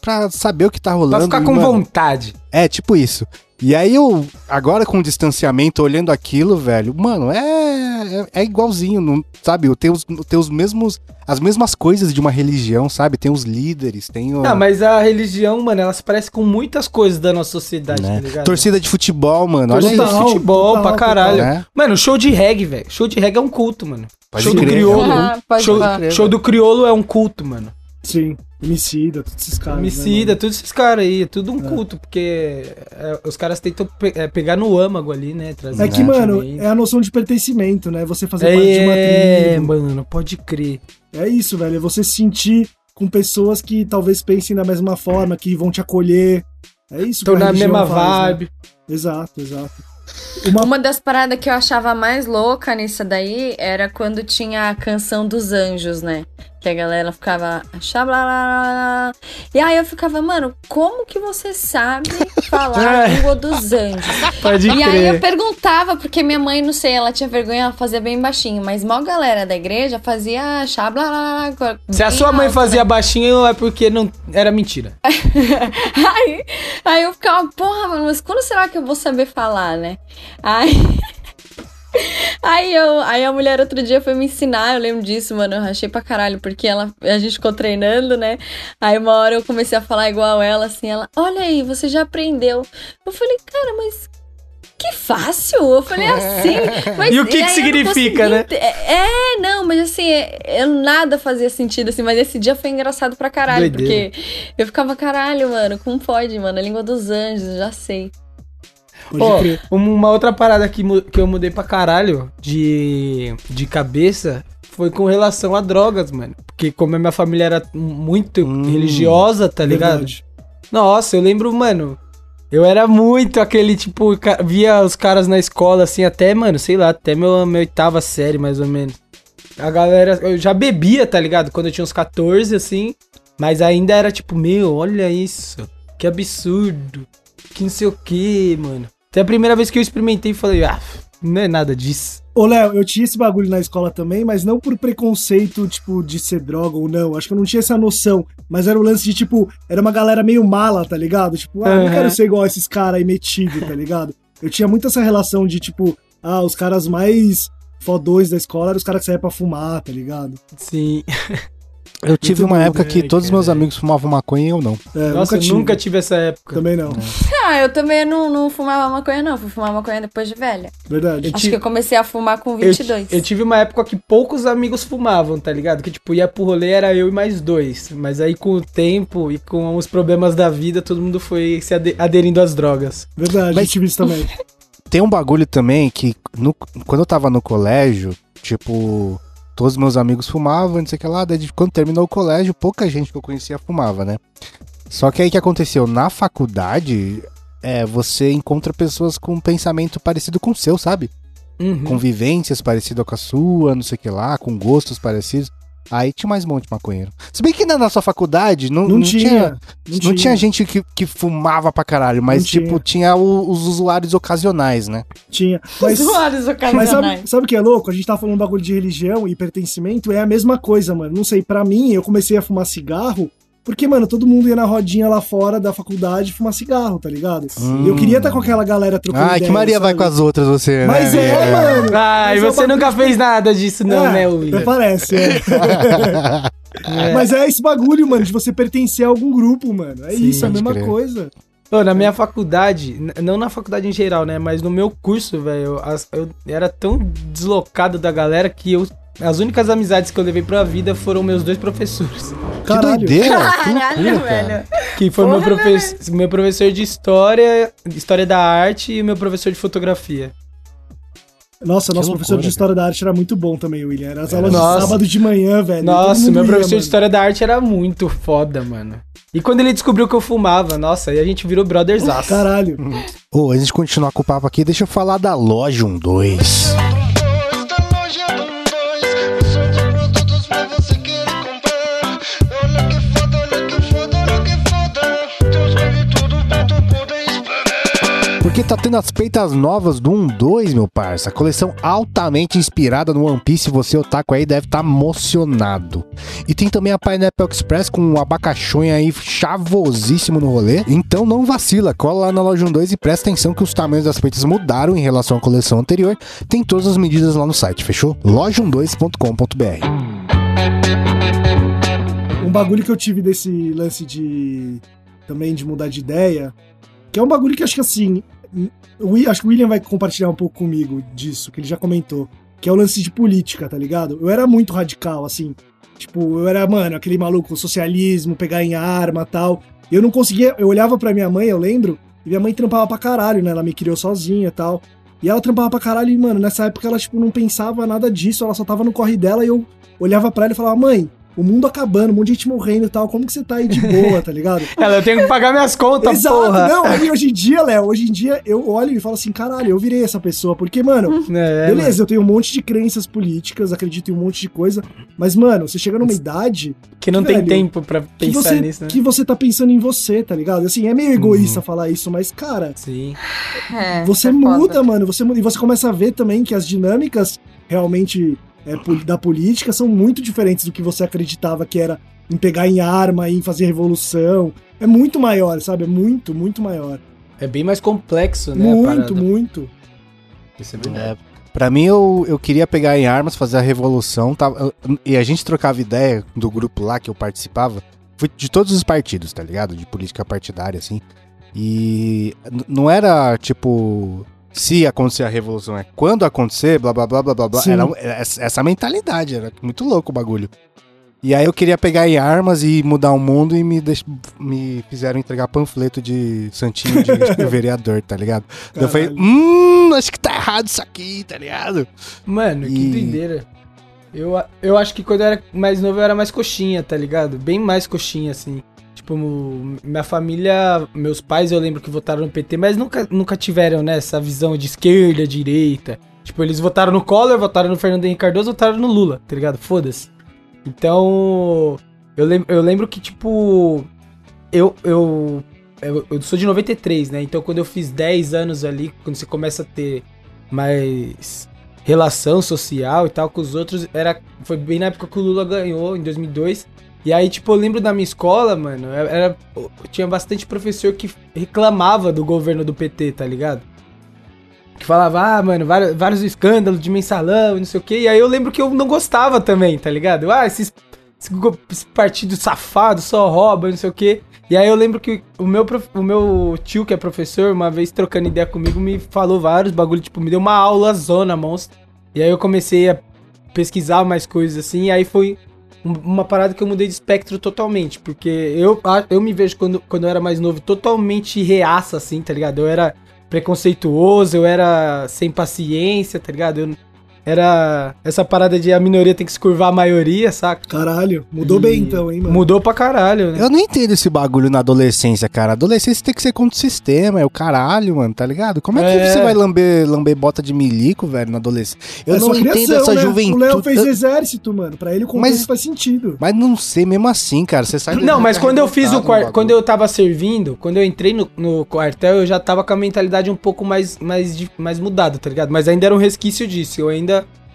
pra saber o que tá rolando. Pra ficar com mano, vontade. É, tipo isso. E aí eu, agora com o distanciamento, olhando aquilo, velho, mano, é, é, é igualzinho, não, sabe? Tem os, tem os mesmos, as mesmas coisas de uma religião, sabe? Tem os líderes, tem o... Ah, mas a religião, mano, ela se parece com muitas coisas da nossa sociedade, né? tá ligado? Torcida de futebol, mano, Torcida de futebol pra caralho. Né? Mano, show de reggae, velho. Show de reggae é um culto, mano. Pode show do crer, crioulo. né? Ah, pode show, show do crioulo é um culto, mano. Sim, homicida, todos esses caras. né, Homicida, mano? todos esses caras aí, é tudo um culto, porque é, os caras tentam pe- é, pegar no âmago ali, né? Trazer É que, mano, é a noção de pertencimento, né? Você fazer parte de uma É, tribo. mano, pode crer. É isso, velho. É você se sentir com pessoas que talvez pensem da mesma forma, que vão te acolher. É isso Tô que a na mesma faz, né? vibe. Exato, exato. Uma... Uma das paradas que eu achava mais louca nisso daí era quando tinha a canção dos anjos, né? Que a galera ficava. "Xablá-lá-lá-lá". E aí eu ficava, mano, como que você sabe falar a É. língua dos anjos? Pode E aí eu crer. perguntava, porque minha mãe, não sei, ela tinha vergonha, ela fazia bem baixinho, mas mó galera da igreja fazia xablá Se a sua mãe fazia baixinho, é porque não era mentira. Aí, aí eu ficava, porra, mano, mas quando será que eu vou saber falar, né? Aí. Aí, eu, aí a mulher outro dia foi me ensinar, eu lembro disso, mano. Eu rachei pra caralho, porque ela, a gente ficou treinando, né? Aí uma hora eu comecei a falar igual ela, assim, ela, olha aí, você já aprendeu. Eu falei, cara, mas que fácil. Eu falei assim. Mas, E o que que significa, né? ente- É, não, mas assim, eu nada fazia sentido, assim, mas esse dia foi engraçado pra caralho, Doideira. porque eu ficava, caralho, mano, como pode, mano? A língua dos anjos, já sei. Pode crer. uma outra parada que, que eu mudei pra caralho de, de cabeça foi com relação a drogas, mano. Porque como a minha família era muito Hum, religiosa, tá ligado? Verdade. Nossa, eu lembro, mano. Eu era muito aquele, tipo, via os caras na escola, assim, até, mano, sei lá, até meu, minha oitava série, mais ou menos. A galera, eu já bebia, tá ligado? Quando eu tinha uns 14, assim. Mas ainda era tipo, meu, olha isso. Que absurdo. Que não sei o que, mano. Até a primeira vez que eu experimentei, falei, ah, não é nada disso. Ô, Léo, eu tinha esse bagulho na escola também, mas não por preconceito, tipo, de ser droga ou não. Acho que eu não tinha essa noção. Mas era o lance de, tipo, era uma galera meio mala, tá ligado? Tipo, ah, eu não quero ser igual esses caras aí metido, tá ligado? Eu tinha muito essa relação de, tipo, ah, os caras mais fodões da escola eram os caras que saíam pra fumar, tá ligado? Sim. Eu tive Muito uma bom, época né, que todos os meus amigos fumavam maconha e eu não. É, Nossa, eu tive. nunca tive essa época. Também não. Ah, eu também não, não fumava maconha, não. Fui fumar maconha depois de velha. Verdade. Eu Acho tive- que eu comecei a fumar com Eu, 22. eu tive uma época que poucos amigos fumavam, tá ligado? Que tipo, ia pro rolê, era eu e mais dois. Mas aí com o tempo e com os problemas da vida, todo mundo foi se ade- aderindo às drogas. Verdade, Mas- eu tive isso também. Tem um bagulho também que no- quando eu tava no colégio, tipo, todos os meus amigos fumavam, não sei o que lá, daí de- quando terminou o colégio, pouca gente que eu conhecia fumava, né? Só que aí o que aconteceu? Na faculdade, é, você encontra pessoas com um pensamento parecido com o seu, sabe? Uhum. Com vivências parecidas com a sua, não sei o que lá, com gostos parecidos. Aí tinha mais um monte de maconheiro. Se bem que na nossa faculdade não, Não, não tinha. tinha Não, não tinha gente que, que fumava pra caralho, mas Não tinha. tipo, tinha o- os usuários ocasionais, né? Tinha. Mas, Usuários mas ocasionais. sabe, sabe o que é louco? A gente tá falando bagulho de religião e pertencimento, é a mesma coisa, mano. Não sei, pra mim, eu comecei a fumar cigarro porque, mano, todo mundo ia na rodinha lá fora da faculdade fumar cigarro, tá ligado? Hum. E eu queria estar com aquela galera trocando Ai, ideia, que Maria vai sabe? com as outras, você, Mas né? é, mano. Ai, Mas é você nunca fez nada disso, não, É, né, William? Parece, é. É. Mas é esse bagulho, mano, de você pertencer a algum grupo, mano. É Sim, isso, é a mesma crer. coisa. Pô, na minha faculdade, não na faculdade em geral, né? Mas no meu curso, velho, as- eu era tão deslocado da galera que eu. As únicas amizades que eu levei pra vida foram meus dois professores. Que Caralho. doideira! que Caralho, loucura, cara. velho. Que foi meu, Porra, profe meu professor de história, história da arte e meu professor de fotografia. Nossa, Que nosso loucura, professor de cara. História da Arte era muito bom também, William. Era as Era. aulas Nossa. de sábado de manhã, velho. Nossa, meu ia, professor de mano. história da arte era muito foda, mano. E quando ele descobriu que eu fumava, nossa, aí a gente virou brothers aço. Caralho. Ô, antes de continuar com o papo aqui, deixa eu falar da loja 12. Porque tá tendo as peitas novas do 1-2, meu parça. A coleção altamente inspirada no One Piece. Você, otaku aí, deve estar emocionado. E tem também a Pineapple Express com um abacachonha aí chavosíssimo no rolê. Então não vacila, cola lá na loja 12 e presta atenção que os tamanhos das peitas mudaram em relação à coleção anterior. Tem todas as medidas lá no site, fechou? loja12.com.br. Um bagulho que eu tive desse lance de. também de mudar de ideia. Que é um bagulho que acho que assim. Wi- acho que o William vai compartilhar um pouco comigo disso, que ele já comentou. Que é o lance de política, tá ligado? Eu era muito radical, assim. Tipo, eu era, mano, aquele maluco, socialismo, pegar em arma tal. Eu não conseguia. Eu olhava pra minha mãe, eu lembro, e minha mãe trampava pra caralho, né? Ela me criou sozinha e tal. E ela trampava pra caralho e, mano, nessa época ela, tipo, não pensava nada disso, ela só tava no corre dela e eu olhava pra ela e falava, mãe, o mundo acabando, um monte de gente morrendo e tal, como que você tá aí de boa, tá ligado? Ela, eu tenho que pagar minhas contas, Exato, porra. não, aí hoje em dia, Léo, hoje em dia eu olho e falo assim, caralho, eu virei essa pessoa, porque, mano, É, beleza, eu tenho um monte de crenças políticas, acredito em um monte de coisa, mas, mano, você chega numa idade mano, que não tem velho, tempo pra que pensar você, nisso, né? que você tá pensando em você, tá ligado? Assim, é meio egoísta Uhum. falar isso, mas, cara, Sim. É, você é foda. muda, mano, você muda, e você começa a ver também que as dinâmicas realmente é, da política são muito diferentes do que você acreditava que era em pegar em arma, em fazer revolução. É muito maior, sabe? É muito, muito maior. É bem mais complexo, né? muito, muito. Isso é verdade. Pra mim, eu, eu queria pegar em armas, fazer a revolução. Tava, eu- e a gente trocava ideia do grupo lá que eu participava. Foi de todos os partidos, tá ligado? De política partidária, assim. E não era tipo. Se acontecer a revolução, é quando acontecer, blá blá blá blá blá blá. Era, era essa mentalidade, era muito louco o bagulho. E aí eu queria pegar em armas e mudar o mundo e me, deix- me fizeram entregar panfleto de santinho de vereador, tá ligado? Daí Eu falei, hum, acho que tá errado isso aqui, tá ligado? Mano, que E- doideira. Eu, eu acho que quando eu era mais novo eu era mais coxinha, tá ligado? Bem mais coxinha, assim. Tipo, minha família, meus pais eu lembro que votaram no PT, mas nunca, nunca tiveram, né, essa visão de esquerda, direita. Tipo, eles votaram no Collor, votaram no Fernando Henrique Cardoso, votaram no Lula, tá ligado? Foda-se. Então, eu, lem eu lembro que, tipo, eu, eu, eu, eu sou de 93, né? Então, quando eu fiz 10 anos ali, quando você começa a ter mais relação social e tal com os outros, era, foi bem na época que o Lula ganhou, em 2002. E aí, tipo, eu lembro da minha escola, mano, era, tinha bastante professor que reclamava do governo do PT, tá ligado? Que falava, ah, mano, vários, vários escândalos de mensalão e não sei o quê. E aí eu lembro que eu não gostava também, tá ligado? Ah, esses, esse, esse partido safado só rouba não sei o quê. E aí eu lembro que o meu, o meu tio, que é professor, uma vez trocando ideia comigo, me falou vários bagulho, tipo, me deu uma aula zona, monstro. E aí eu comecei a pesquisar mais coisas assim, e aí foi uma parada que eu mudei de espectro totalmente, porque eu, eu me vejo quando, quando eu era mais novo totalmente reaça, assim, tá ligado? Eu era preconceituoso, eu era sem paciência, tá ligado? Eu era essa parada de a minoria tem que se curvar a maioria, saca? Caralho, mudou E bem então, hein, mano? Mudou pra caralho, né? Eu não entendo esse bagulho na adolescência, cara. Adolescência tem que ser contra o sistema, é o caralho, mano, tá ligado? Como é que É. você vai lamber, lamber bota de milico, velho, na adolescência? Eu É não entendo criação, essa né? juventude. O Léo fez Eu- exército, mano. Pra ele o Mas- contexto faz sentido. Mas não sei, mesmo assim, cara. Você sai do Não, mas quando eu fiz o bagulho. quando eu tava servindo, quando eu entrei no, no quartel, eu já tava com a mentalidade um pouco mais, mais, mais mudada, tá ligado? Mas ainda era um resquício disso, eu ainda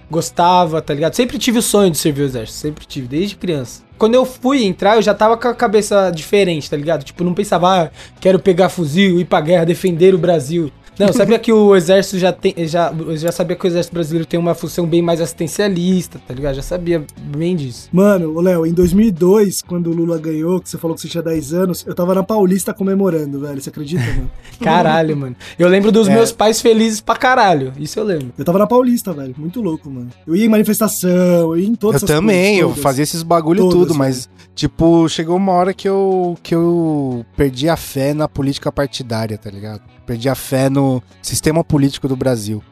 gostava, tá ligado? Sempre tive o sonho de servir o exército, sempre tive, desde criança. Quando eu fui entrar, eu já tava com a cabeça diferente, tá ligado? Tipo, não pensava, ah, quero pegar fuzil, ir pra guerra, defender o Brasil. Não, eu sabia que o exército já tem. Já, eu já sabia que o exército brasileiro tem uma função bem mais assistencialista, tá ligado? Já sabia bem disso. Mano, ô Léo, em 2002, quando o Lula ganhou, que você falou que você tinha 10 anos, eu tava na Paulista comemorando, velho. Você acredita, mano? Caralho, mano. Eu lembro dos É. meus pais felizes pra caralho. Isso eu lembro. Eu tava na Paulista, velho. Muito louco, mano. Eu ia em manifestação, eu ia em todas Eu essas também, coisas, eu fazia esses bagulho Todas, tudo, velho. mas, tipo, chegou uma hora que eu, que eu perdi a fé na política partidária, tá ligado? Perdi a fé no sistema político do Brasil.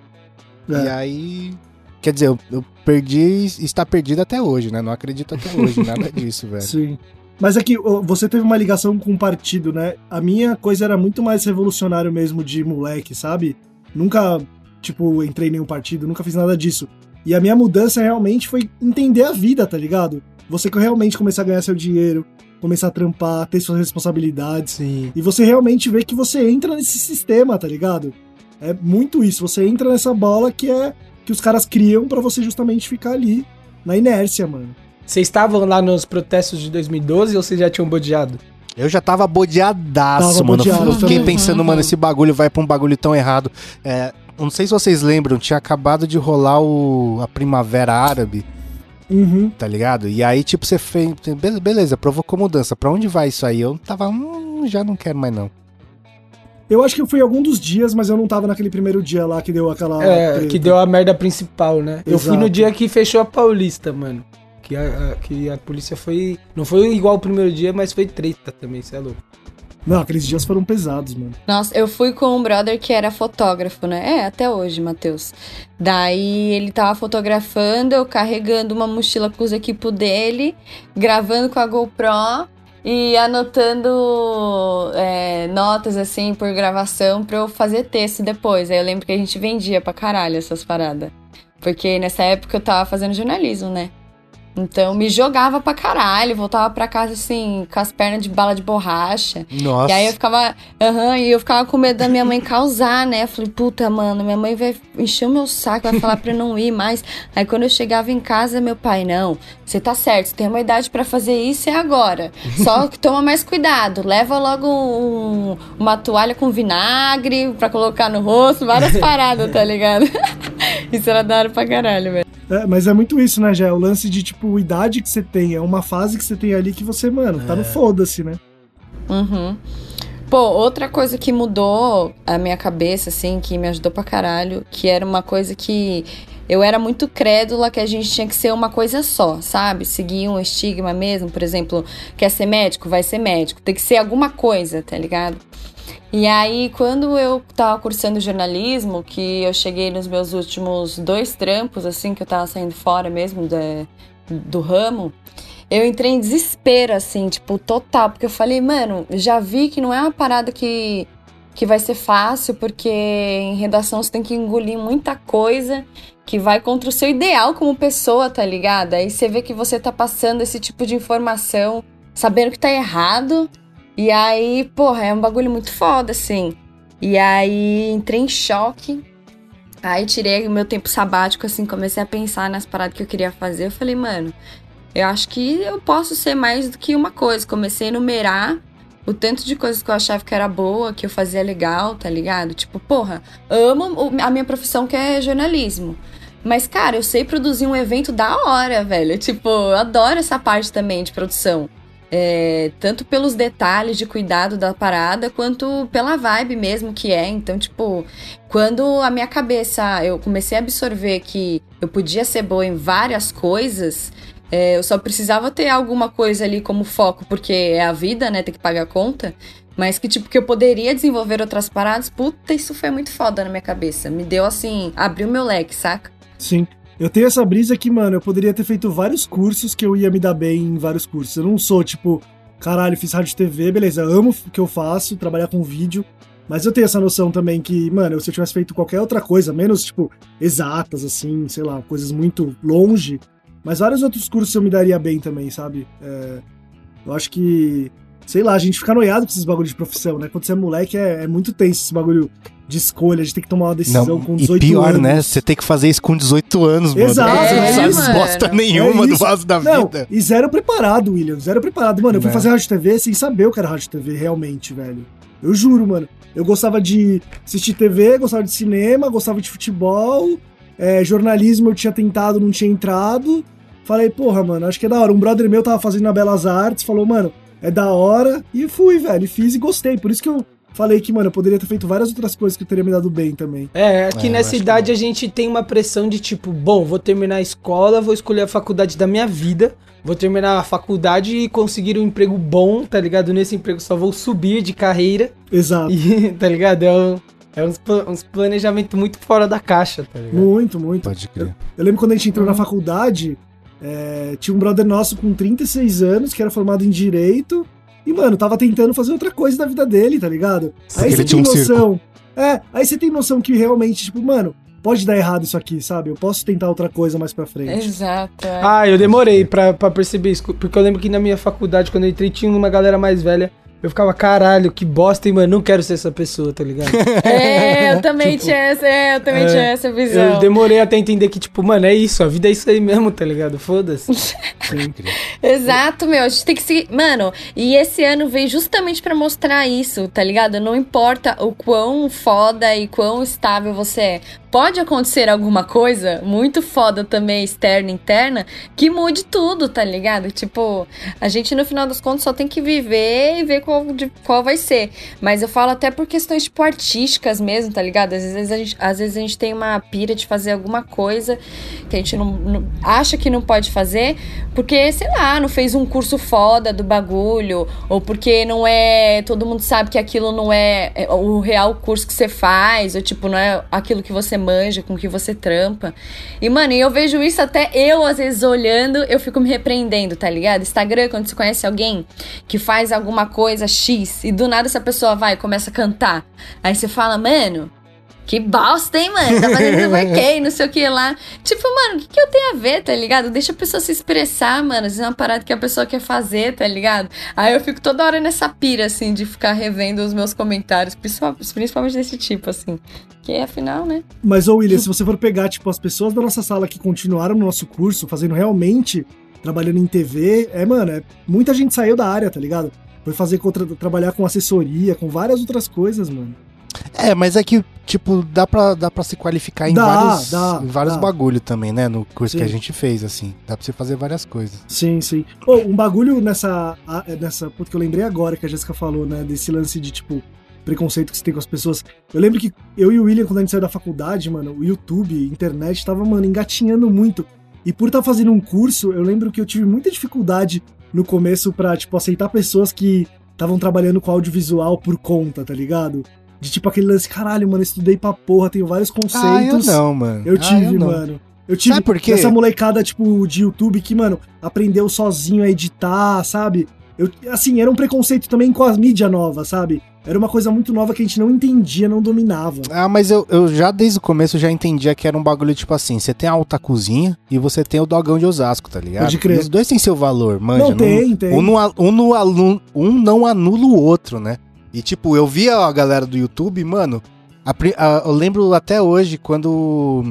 É. E aí. Quer dizer, eu, eu perdi e está perdido até hoje, né? Não acredito até hoje, nada disso, velho. Sim. Mas é que você teve uma ligação com o partido, né? A minha coisa era muito mais revolucionário mesmo de moleque, sabe? Nunca, tipo, entrei em nenhum partido, nunca fiz nada disso. E a minha mudança realmente foi entender a vida, tá ligado? Você que realmente começar a ganhar seu dinheiro, começar a trampar, ter suas responsabilidades. Sim. E você realmente vê que você entra nesse sistema, tá ligado? É muito isso. Você entra nessa bola que é que os caras criam pra você justamente ficar ali na inércia, mano. Vocês estavam lá nos protestos de 2012 ou vocês já tinham bodeado? Eu já tava bodeadaço, Tava mano. bodeado eu fiquei também. pensando, mano, esse bagulho vai pra um bagulho tão errado. É, não sei se vocês lembram, tinha acabado de rolar o, a Primavera Árabe, Uhum. tá ligado? E aí, tipo, você fez. be- Beleza, provocou mudança. Pra onde vai isso aí? Eu tava. Hum, já não quero mais, não. Eu acho que eu fui algum dos dias, mas eu não tava naquele primeiro dia lá que deu aquela. é, treta. que deu a merda principal, né? Eu fui no Exato. dia que fechou a Paulista, mano. Que a, a- que a polícia foi. Não foi igual o primeiro dia, mas foi treta também, você é louco. Não, aqueles dias foram pesados, mano. Nossa, eu fui com um brother que era fotógrafo, né? É, até hoje, Matheus. Daí ele tava fotografando, eu carregando uma mochila com os equipos dele, gravando com a GoPro e anotando é, notas, assim, por gravação pra eu fazer texto depois. Aí eu lembro que a gente vendia pra caralho essas paradas. Porque nessa época eu tava fazendo jornalismo, né? Então me jogava pra caralho, voltava pra casa assim, com as pernas de bala de borracha. Nossa. E aí eu ficava, aham, e eu ficava com medo da minha mãe causar, né? Eu falei, puta, mano, minha mãe vai encher o meu saco, vai falar pra eu não ir mais. Aí quando eu chegava em casa, meu pai, não, você tá certo, você tem uma idade pra fazer isso, é agora. Só que toma mais cuidado, leva logo um- uma toalha com vinagre pra colocar no rosto, várias paradas, tá ligado? isso era da hora pra caralho, velho. É, mas é muito isso, né, já? O lance de, tipo, idade que você tem. É uma fase que você tem ali que você, mano, tá no foda-se, né? Uhum. Pô, outra coisa que mudou a minha cabeça, assim, que me ajudou pra caralho, que era uma coisa que eu era muito crédula que a gente tinha que ser uma coisa só, sabe? Seguir um estigma mesmo, por exemplo, quer ser médico, vai ser médico. Tem que ser alguma coisa, tá ligado? E aí, quando eu tava cursando jornalismo, que eu cheguei nos meus últimos dois trampos, assim, que eu tava saindo fora mesmo da- do ramo, eu entrei em desespero, assim, tipo, total, porque eu falei, mano, já vi que não é uma parada que, que vai ser fácil, porque em redação você tem que engolir muita coisa que vai contra o seu ideal como pessoa, tá ligado? Aí você vê que você tá passando esse tipo de informação sabendo que tá errado. E aí, porra, é um bagulho muito foda, assim. E aí entrei em choque. Aí tirei o meu tempo sabático, assim, comecei a pensar nas paradas que eu queria fazer. Eu falei, mano, eu acho que eu posso ser mais do que uma coisa. Comecei a enumerar o tanto de coisas que eu achava que era boa, que eu fazia legal, tá ligado? Tipo, porra, amo a minha profissão que é jornalismo. Mas, cara, eu sei produzir um evento da hora, velho. Tipo, eu adoro essa parte também de produção. É, tanto pelos detalhes de cuidado da parada, quanto pela vibe mesmo que é. Então, tipo, quando a minha cabeça, eu comecei a absorver que eu podia ser boa em várias coisas, é, eu só precisava ter alguma coisa ali como foco, porque é a vida, né? Tem que pagar a conta. Mas que, tipo, que eu poderia desenvolver outras paradas. Puta, isso foi muito foda na minha cabeça. Me deu, assim, abriu meu leque, saca? Sim. Eu tenho essa brisa que, mano, eu poderia ter feito vários cursos que eu ia me dar bem em vários cursos. Eu não sou, tipo, caralho, fiz rádio e TV, beleza, amo o que eu faço, trabalhar com vídeo. Mas eu tenho essa noção também que, mano, se eu tivesse feito qualquer outra coisa, menos, tipo, exatas, assim, sei lá, coisas muito longe, mas vários outros cursos eu me daria bem também, sabe? É, eu acho que, sei lá, a gente fica noiado com esses bagulhos de profissão, né? Quando você é moleque, é, é muito tenso esse bagulho de escolha, de ter que tomar uma decisão Não, com e 18 pior, anos. né? Você tem que fazer isso com 18 anos, mano. Exato, Você é, não sabe mano. bosta nenhuma É do isso. vaso da Não, vida. e zero preparado, William. Zero preparado. Mano, eu fui Né? fazer rádio TV sem saber o que era rádio TV, realmente, velho. Eu juro, mano. Eu gostava de assistir TV, gostava de cinema, gostava de futebol. é, jornalismo eu tinha tentado, não tinha entrado. Falei, porra, mano, acho que é da hora. Um brother meu tava fazendo na Belas Artes, falou, mano, é da hora. E fui, velho. E fiz e gostei. Por isso que eu falei que, mano, eu poderia ter feito várias outras coisas que eu teria me dado bem também. É, aqui É, eu nessa acho que idade a gente tem uma pressão de tipo, bom, vou terminar a escola, vou escolher a faculdade da minha vida, vou terminar a faculdade e conseguir um emprego bom, tá ligado? Nesse emprego só vou subir de carreira, Exato. e, tá ligado? É, um, é uns, uns planejamento muito fora da caixa, tá ligado? Muito, muito. Pode crer. Eu lembro quando a gente entrou na faculdade, é, tinha um brother nosso com 36 anos, que era formado em Direito, e, mano, tava tentando fazer outra coisa da vida dele, tá ligado? Aí Ele você tem um noção. É, aí você tem noção que realmente, tipo, mano, pode dar errado isso aqui, sabe? Eu posso tentar outra coisa mais pra frente. Exato. é. Ah, eu demorei pra, pra perceber isso, porque eu lembro que na minha faculdade, quando eu entrei, tinha uma galera mais velha, eu ficava, caralho, que bosta, hein, mano, não quero ser essa pessoa, tá ligado? É, eu também Tipo, tinha essa, é, eu também é, tinha essa visão. Eu demorei até entender que, tipo, mano, é isso, a vida é isso aí mesmo, tá ligado? Foda-se. Exato, meu. A gente tem que seguir. Mano, e esse ano veio justamente pra mostrar isso, tá ligado? Não importa o quão foda e quão estável você é. Pode acontecer alguma coisa muito foda também, externa, interna, que mude tudo, tá ligado? Tipo, a gente no final das contas só tem que viver e ver qual, de- qual vai ser. Mas eu falo até por questões, tipo, artísticas mesmo, tá ligado? Às vezes a gente, às vezes a gente tem uma pira de fazer alguma coisa que a gente não, não- acha que não pode fazer, porque, sei lá, não fez um curso foda do bagulho, ou porque não é. Todo mundo sabe que aquilo não é é o real curso que você faz, ou tipo, não é aquilo que você manja, com que você trampa. E, mano, eu vejo isso até eu, às vezes, olhando, eu fico me repreendendo, tá ligado? Instagram, quando você conhece alguém que faz alguma coisa X e do nada essa pessoa vai e começa a cantar. Aí você fala, mano. Que bosta, hein, mano? Tá fazendo quê, não sei o que lá. Tipo, mano, o que, que eu tenho a ver, tá ligado? Deixa a pessoa se expressar, mano. Isso é uma parada que a pessoa quer fazer, tá ligado? Aí eu fico toda hora nessa pira, assim, de ficar revendo os meus comentários, principal- principalmente desse tipo, assim. Que afinal, né? Mas, ô William, se você for pegar, tipo, as pessoas da nossa sala que continuaram no nosso curso, fazendo realmente, trabalhando em TV, é, mano, é, muita gente saiu da área, tá ligado? Foi fazer contra, trabalhar com assessoria, com várias outras coisas, mano. É, mas é que, tipo, dá pra, dá pra se qualificar em Dá, vários, dá, em vários dá. bagulho também, né? No curso que a Sim. gente fez, assim. Dá pra você fazer várias coisas. Sim, sim. Ô, um bagulho nessa. a- Nessa. Puta, que eu lembrei agora que a Jéssica falou, né? Desse lance de, tipo, preconceito que você tem com as pessoas. Eu lembro que eu e o William, quando a gente saiu da faculdade, mano, o YouTube, internet, tava, mano, engatinhando muito. E por estar fazendo um curso, eu lembro que eu tive muita dificuldade no começo pra, tipo, aceitar pessoas que estavam trabalhando com audiovisual por conta, tá ligado? De tipo aquele lance, caralho, mano, eu estudei pra porra, tenho vários conceitos. Ah, eu não, mano. Eu Ah, tive, não. mano. Eu tive Sabe por quê? essa molecada, tipo, de YouTube que, mano, aprendeu sozinho a editar, sabe? Eu, assim, era um preconceito também com as mídias novas, sabe? Era uma coisa muito nova que a gente não entendia, não dominava. Ah, mas eu, eu já desde o começo já entendia que era um bagulho tipo assim: você tem a alta cozinha e você tem o dogão de Osasco, tá ligado? Pode crer. E os dois têm seu valor, manja. não, tem, tem. Um não, a- um, não alu- um não anula o outro, né? E tipo, eu via a galera do YouTube, mano. a a- eu lembro até hoje quando.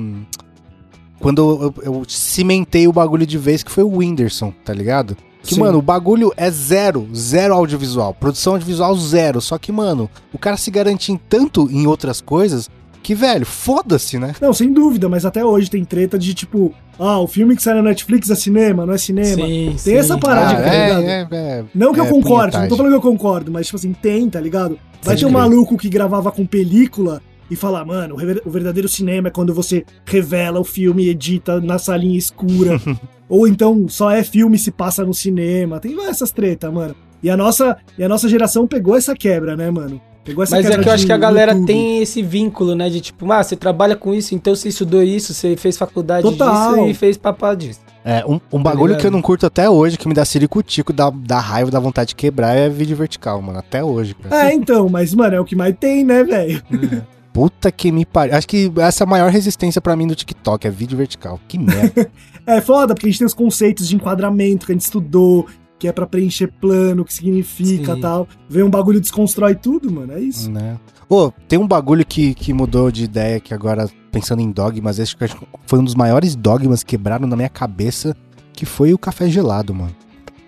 Quando eu, eu cimentei o bagulho de vez, que foi o Whindersson, tá ligado? Que, Sim. mano, o bagulho é zero, zero audiovisual. Produção audiovisual zero. Só que, mano, o cara se garante em tanto em outras coisas que, velho, foda-se, né? Não, sem dúvida, mas até hoje tem treta de tipo, ah, o filme que sai na Netflix é cinema, não é cinema. Sim, Tem essa parada, Ah, tá ligado? é, é, Não que eu é concorde, não tô falando que eu concordo, mas tipo assim, tem, tá ligado? Vai ter um maluco que gravava com película e falar, mano, o verdadeiro cinema é quando você revela o filme e edita na salinha escura. Ou então só é filme e se passa no cinema. Tem essas tretas, mano. E a nossa, e a nossa geração pegou essa quebra, né, mano? Pegou essa Mas é que eu acho que a galera YouTube. tem esse vínculo, né? De tipo, ah, você trabalha com isso, então você estudou isso, você fez faculdade Total. disso e fez papá disso. É, um, um bagulho ligado? que eu não curto até hoje, que me dá ciricutico, dá, dá raiva, dá vontade de quebrar, é vídeo vertical, mano. Até hoje, cara. É, então, mas, mano, é o que mais tem, né, velho? Puta que me pariu. Acho que essa é a maior resistência pra mim do TikTok, é vídeo vertical. Que merda. É foda, porque a gente tem os conceitos de enquadramento que a gente estudou, que é pra preencher plano, o que significa Sim. tal. Vem um bagulho desconstrói tudo, mano. É isso. né? Ô, tem um bagulho que, que mudou de ideia que agora, pensando em dogmas, acho que foi um dos maiores dogmas que quebraram na minha cabeça, que foi o café gelado, mano.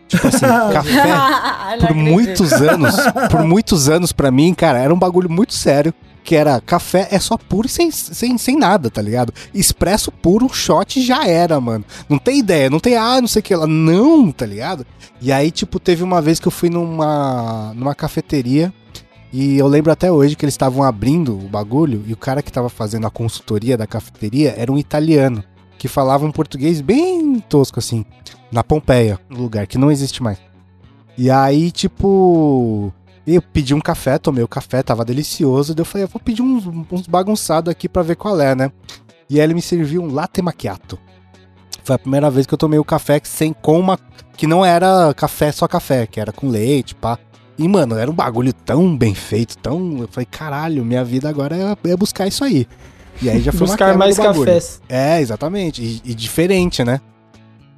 Tipo assim, café por muitos anos, por muitos anos pra mim, cara, era um bagulho muito sério, que era café é só puro e sem, sem, sem nada, tá ligado? Expresso puro, um shot já era, mano. Não tem ideia, não tem, ah, não sei o que lá, não, tá ligado? E aí, tipo, teve uma vez que eu fui numa, numa cafeteria e eu lembro até hoje que eles estavam abrindo o bagulho e o cara que tava fazendo a consultoria da cafeteria era um italiano que falava um português bem tosco assim, na Pompeia, no lugar que não existe mais. E aí, tipo, eu pedi um café, tomei o café, tava delicioso, daí eu falei, eu vou pedir uns, uns bagunçados aqui pra ver qual é, né? E aí ele me serviu um latte macchiato. Foi a primeira vez que eu tomei o café sem com uma que não era café só café, que era com leite, pá. E, mano, era um bagulho tão bem feito, tão. Eu falei, caralho, minha vida agora é, é buscar isso aí. E aí já foi Buscar mais cafés. É, exatamente. E, e diferente, né?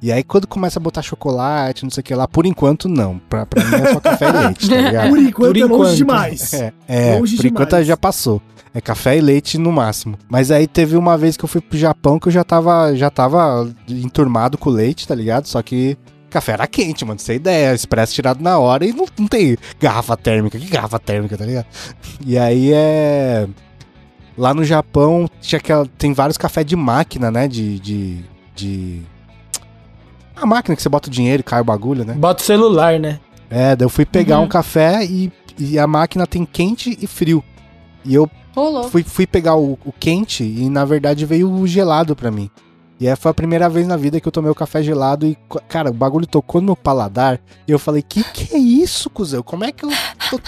E aí quando começa a botar chocolate, não sei o que lá, por enquanto não. Pra, pra mim é só café e leite, tá ligado? Por enquanto Por é longe enquanto. demais. É, é Longe por enquanto demais. já passou. É café e leite no máximo. Mas aí teve uma vez que eu fui pro Japão que eu já tava, já tava enturmado com leite, tá ligado? Só que café era quente, mano. Sem ideia. Expresso tirado na hora e não, não tem garrafa térmica. Que garrafa térmica, tá ligado? E aí é. Lá no Japão tinha aquela, tem vários cafés de máquina, né? De. de, de... A máquina que você bota o dinheiro e cai o bagulho, né? Bota o celular, né? É, daí eu fui pegar Uhum. um café e, e a máquina tem quente e frio. E eu fui, fui pegar o, o quente e na verdade veio o gelado pra mim. E aí foi a primeira vez na vida que eu tomei o café gelado e, cara, o bagulho tocou no meu paladar e eu falei, que que é isso, cuzão? Como é que eu... tô-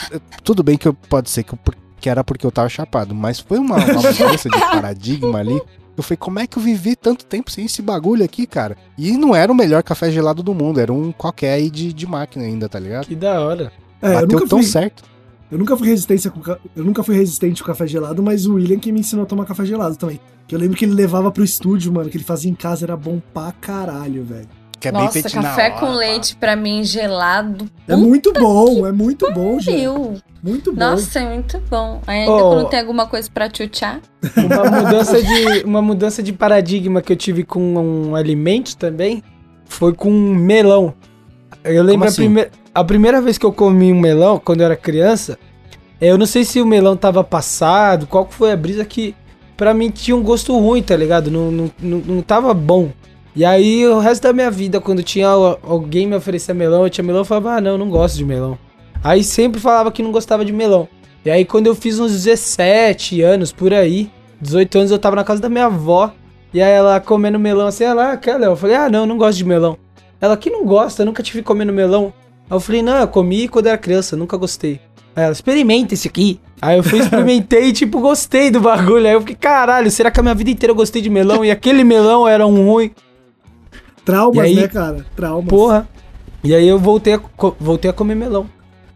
Tudo bem que eu, pode ser que, eu, que era porque eu tava chapado, mas foi uma, uma mudança de paradigma ali. Eu falei, como é que eu vivi tanto tempo sem esse bagulho aqui, cara? E não era o melhor café gelado do mundo, era um qualquer aí de, de máquina ainda, tá ligado? Que da hora. É, eu Bateu nunca, tão fui, certo. eu nunca fui resistência com eu nunca fui resistente com café gelado, mas o William que me ensinou a tomar café gelado também. Que eu lembro que ele levava pro estúdio, mano, que ele fazia em casa era bom pra caralho, velho. Que é bem Nossa, café hora, com leite pra mim gelado. É muito bom, é muito bom, gente. Muito bom. nossa, é muito bom. Ainda Oh. quando tem alguma coisa pra tchutchar. Uma mudança de, uma mudança de paradigma que eu tive com um alimento também foi com um melão. Eu lembro a, assim? prime a primeira vez que eu comi um melão, quando eu era criança, eu não sei se o melão tava passado, qual que foi a brisa que pra mim tinha um gosto ruim, tá ligado? Não, não, não, não tava bom. E aí o resto da minha vida, quando tinha al- alguém me oferecer melão, eu tinha melão, eu falava, ah não, não gosto de melão. Aí sempre falava que não gostava de melão. E aí quando eu fiz uns 17 anos, por aí, 18 anos, eu tava na casa da minha avó. E aí ela comendo melão assim, ela, ah, quer, Léo? Eu falei, ah, não, não gosto de melão. Ela, que não gosta, nunca te vi comendo melão. Aí eu falei, não, eu comi quando era criança, nunca gostei. Aí ela, experimenta esse aqui. Aí eu fui, experimentei e, tipo, gostei do bagulho. Aí eu fiquei, caralho, será que a minha vida inteira eu gostei de melão e aquele melão era um ruim? Traumas, aí- né, cara? Traumas. Porra. E aí eu voltei a, voltei a comer melão.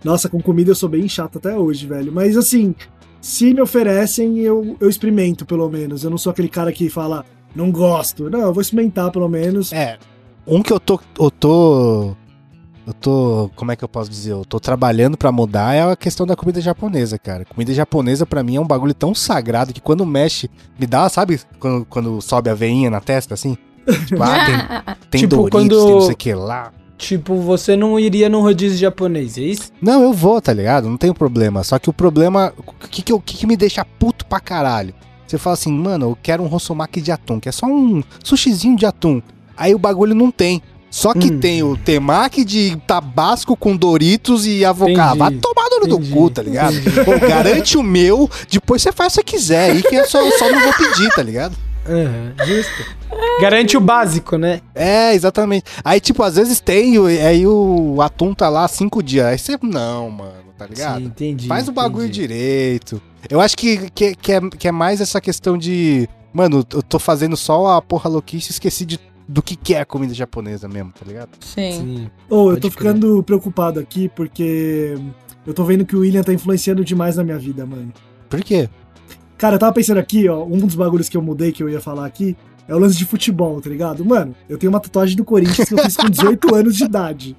Nossa, com comida eu sou bem chato até hoje, velho. Mas assim, se me oferecem, eu, eu experimento, pelo menos. Eu não sou aquele cara que fala, não gosto. Não, eu vou experimentar, pelo menos. É. Um que eu tô. Eu tô. Eu tô. Como é que eu posso dizer? Eu tô trabalhando pra mudar é a questão da comida japonesa, cara. Comida japonesa pra mim é um bagulho tão sagrado que quando mexe, me dá, sabe? Quando, quando sobe a veinha na testa, assim? Tipo, ah, tem, tem Tipo, Doritos, quando- tem não sei o que lá. Tipo, você não iria num rodízio japonês, é isso? Não, eu vou, tá ligado? Não tem problema. Só que o problema. O que, que, o que, que me deixa puto pra caralho? Você fala assim, mano, eu quero um rossomaki de atum, que é só um sushizinho de atum. Aí o bagulho não tem. Só que Hum. tem o temaki de tabasco com Doritos e avocado. Vai tomar no do cu, tá ligado? Pô, garante o meu, depois você faz o que você quiser. Aí que eu só, só não vou pedir, tá ligado? Aham, justo. Garante o básico, né? É, exatamente. Aí, tipo, às vezes tem, aí o atum tá lá cinco dias. Aí você, não, mano, tá ligado? Sim, entendi. Faz o bagulho entendi. direito. Eu acho que, que, que, é, que é mais essa questão de. Mano, eu tô fazendo só a porra louquice e esqueci de, do que, que é a comida japonesa mesmo, tá ligado? Sim. Sim. Ô, eu tô crer. ficando preocupado aqui porque eu tô vendo que o William tá influenciando demais na minha vida, mano. Por quê? Cara, eu tava pensando aqui, ó, um dos bagulhos que eu mudei que eu ia falar aqui é o lance de futebol, tá ligado? Mano, eu tenho uma tatuagem do Corinthians que eu fiz com 18 anos de idade.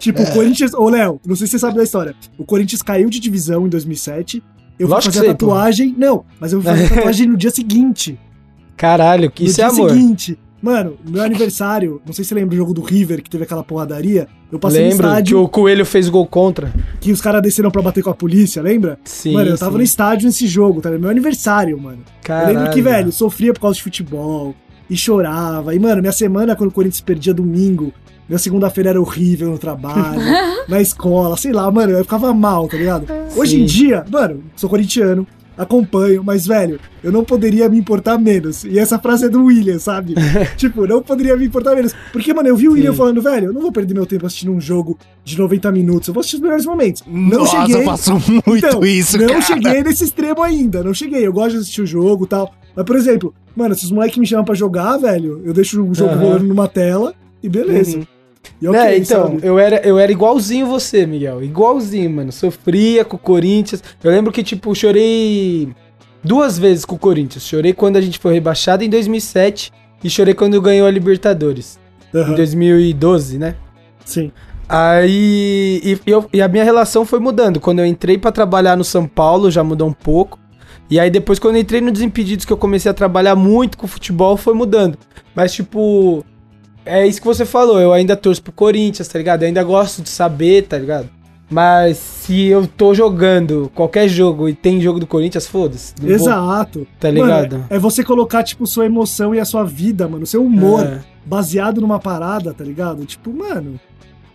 Tipo, o Corinthians. Ô, Léo, não sei se você sabe da história. O Corinthians caiu de divisão em 2007. Eu fui Lógico que fazer a sei, pô. tatuagem. Não, mas eu fui fazer a tatuagem no dia seguinte. Caralho, que no isso é dia amor. seguinte. Mano, no meu aniversário, não sei se você lembra o jogo do River, que teve aquela porradaria. Eu passei Lembro no que estádio o Coelho fez gol contra. que os caras desceram pra bater com a polícia, lembra? Sim, mano, eu tava sim. no estádio nesse jogo, tá? Meu aniversário, mano. Caralho. Eu lembro que, velho, sofria por causa de futebol e chorava. E, mano, minha semana quando o Corinthians perdia domingo, minha segunda-feira era horrível no trabalho, na escola, sei lá, mano, eu ficava mal, tá ligado? Hoje em Sim. dia, mano, sou corintiano, acompanho, mas, velho, eu não poderia me importar menos. E essa frase é do William, sabe? tipo, não poderia me importar menos. Porque, mano, eu vi o William Sim. falando, velho, eu não vou perder meu tempo assistindo um jogo de 90 minutos, eu vou assistir os melhores momentos. Não Nossa, cheguei. faço muito Então, isso, não cara. cheguei nesse extremo ainda, não cheguei. Eu gosto de assistir o jogo e tal. Mas, por exemplo, mano, se os moleques me chamam pra jogar, velho, eu deixo o jogo Aham. rolando numa tela e beleza. Uhum. E ok, é, então, sabe? eu era, eu era igualzinho você, Miguel. Igualzinho, mano. Sofria com o Corinthians. Eu lembro que, tipo, chorei duas vezes com o Corinthians. Chorei quando a gente foi rebaixado em 2007 e chorei quando ganhou a Libertadores. Aham, Em 2012, né? Sim. Aí. E, eu- e a minha relação foi mudando. Quando eu entrei pra trabalhar no São Paulo, já mudou um pouco. E aí depois, quando eu entrei no Desimpedidos, que eu comecei a trabalhar muito com futebol, foi mudando. Mas, tipo. É isso que você falou. Eu ainda torço pro Corinthians, tá ligado? Eu ainda gosto de saber, tá ligado? Mas se eu tô jogando qualquer jogo e tem jogo do Corinthians, foda-se. não vou, Exato. Tá Mano, ligado? é você colocar, tipo, sua emoção e a sua vida, mano, seu humor É. baseado numa parada, tá ligado? Tipo, mano.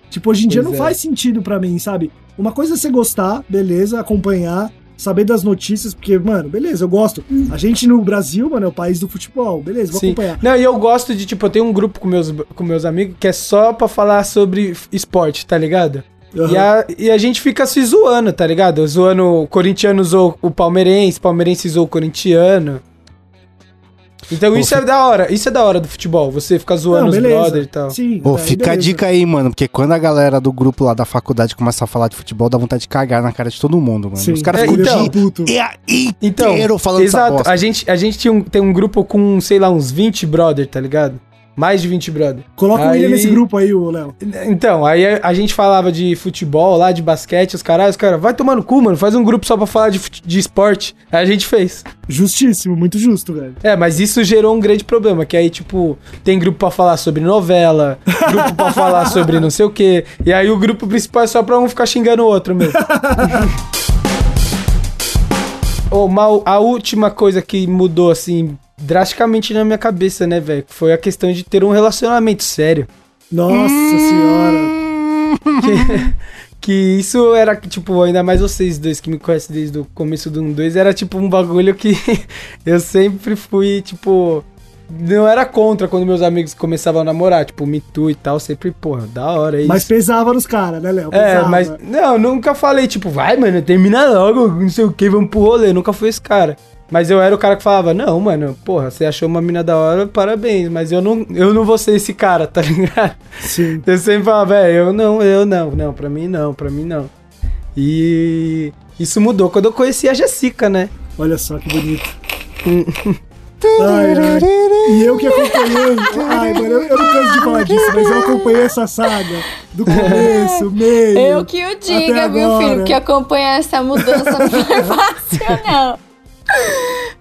Tipo, hoje em dia Pois não é. faz sentido pra mim, sabe? Uma coisa é você gostar, beleza, acompanhar, saber das notícias, porque, mano, beleza, eu gosto. A gente no Brasil, mano, é o país do futebol, beleza, vou Sim. acompanhar. Não, e eu gosto de, tipo, eu tenho um grupo com meus, com meus amigos que é só pra falar sobre esporte, tá ligado? E, Aham. a, e a gente fica se zoando, tá ligado? Zoando, o corintiano zoou o palmeirense, palmeirense zoou o corintiano. Então isso é da hora, isso é da hora do futebol, você ficar zoando Não, os brother e tal. Sim, Pô, daí fica a beleza. dica aí, mano, porque quando a galera do grupo lá da faculdade começa a falar de futebol, dá vontade de cagar na cara de todo mundo, mano. Sim. Os caras É, ficam então, puto. Então, inteiro falando essa exato, a gente, a gente tinha um- tem um grupo com, sei lá, uns 20 brother, tá ligado? Mais de 20 brother. Coloca o Aí- William nesse grupo aí, ô Léo. Então, aí a, gente falava de futebol lá, de basquete, os caras, os caras, vai tomar no cu, mano, faz um grupo só pra falar de, de esporte. Aí a gente fez. Justíssimo, muito justo, velho. É, mas isso gerou um grande problema, que aí, tipo, tem grupo pra falar sobre novela, grupo pra falar sobre não sei o quê, e aí o grupo principal é só pra um ficar xingando o outro mesmo. Ô, mal, a última coisa que mudou, assim, drasticamente na minha cabeça, né, velho, foi a questão de ter um relacionamento sério. Nossa Hum. senhora. que isso era, tipo, ainda mais vocês dois que me conhecem desde o começo do 1 2, era tipo um bagulho que eu sempre fui, tipo. Não era contra quando meus amigos começavam a namorar, tipo, Me Too e tal, sempre, porra, da hora é isso. Mas pesava nos caras, né, Léo? É, mas. Não, nunca falei, tipo, vai, mano, termina logo, não sei o que, vamos pro rolê. Nunca fui esse cara. Mas eu era o cara que falava, não, mano, porra, você achou uma mina da hora, parabéns. Mas eu não, eu não vou ser esse cara, tá ligado? Sim. Eu sempre falava, velho, eu não, eu não, não, pra mim não, pra mim não. E isso mudou quando eu conheci a Jessica, né? Olha só que bonito. Ai, ai. E eu que acompanhei. Ai, mano, eu, eu não canso de falar disso, mas eu acompanhei essa saga do começo, meio. Eu que o diga, agora. filho? Que acompanhar essa mudança não foi fácil, não.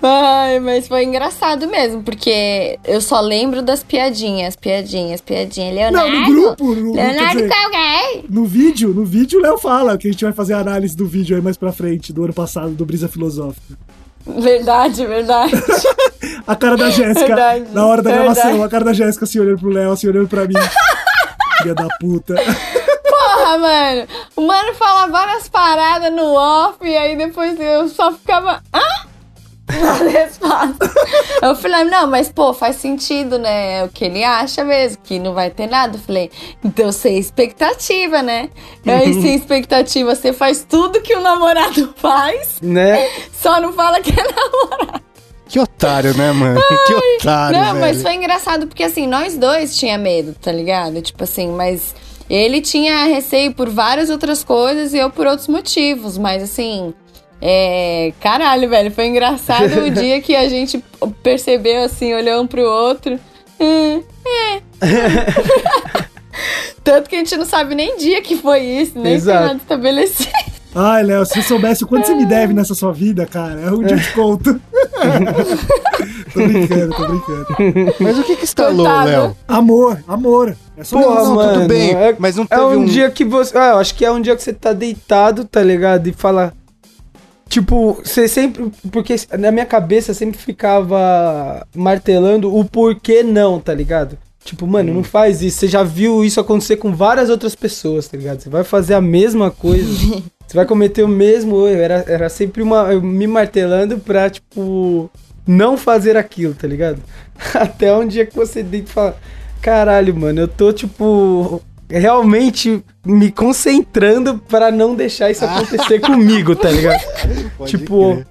Ai, mas foi engraçado mesmo, porque eu só lembro das piadinhas, piadinhas, piadinhas. Leonardo. Não, no grupo. No, Leonardo dizer, gay. no vídeo, no vídeo o Léo fala que a gente vai fazer a análise do vídeo aí mais pra frente, do ano passado, do Brisa Filosófica. Verdade, verdade. A cara da Jéssica, na hora da verdade. gravação, a cara da Jéssica assim olhando pro Léo, assim olhando pra mim. Filha da puta. Porra, mano. O mano fala várias paradas no off e aí depois eu só ficava. Hã? Eu falei, não, mas pô, faz sentido, né? É o que ele acha mesmo, que não vai ter nada. Eu falei, então sem expectativa, né? Aí, sem expectativa, você faz tudo que o namorado faz, Né? só não fala que é namorado. Que otário, né, mano? que otário, Não, velho. mas foi engraçado porque assim, nós dois tinha medo, tá ligado? Tipo assim, mas ele tinha receio por várias outras coisas e eu por outros motivos, mas assim, é, caralho, velho, foi engraçado o dia que a gente percebeu assim, olhou um pro outro. Hum, é. Tanto que a gente não sabe nem dia que foi isso, nem Exato. tem nada estabelecido. Ai, Léo, se você soubesse o quanto você me deve nessa sua vida, cara, um dia eu te conto. tô brincando, tô brincando. Mas o que que instalou. Léo? Amor, amor. É só Porra, isso. não, tudo mano. bem, é, mas não é teve um, um- dia que você. Ah, eu acho que é um dia que você tá deitado, tá ligado? E fala. Tipo, você sempre. Porque na minha cabeça sempre ficava martelando o porquê não, tá ligado? Tipo, mano, não faz isso. Você já viu isso acontecer com várias outras pessoas, tá ligado? Você vai fazer a mesma coisa. você vai cometer o mesmo erro. Era, era sempre uma, eu me martelando pra, tipo, não fazer aquilo, tá ligado? Até um dia que você deita e fala: Caralho, mano, eu tô, tipo, realmente me concentrando pra não deixar isso acontecer comigo, tá ligado? Pode tipo, crer.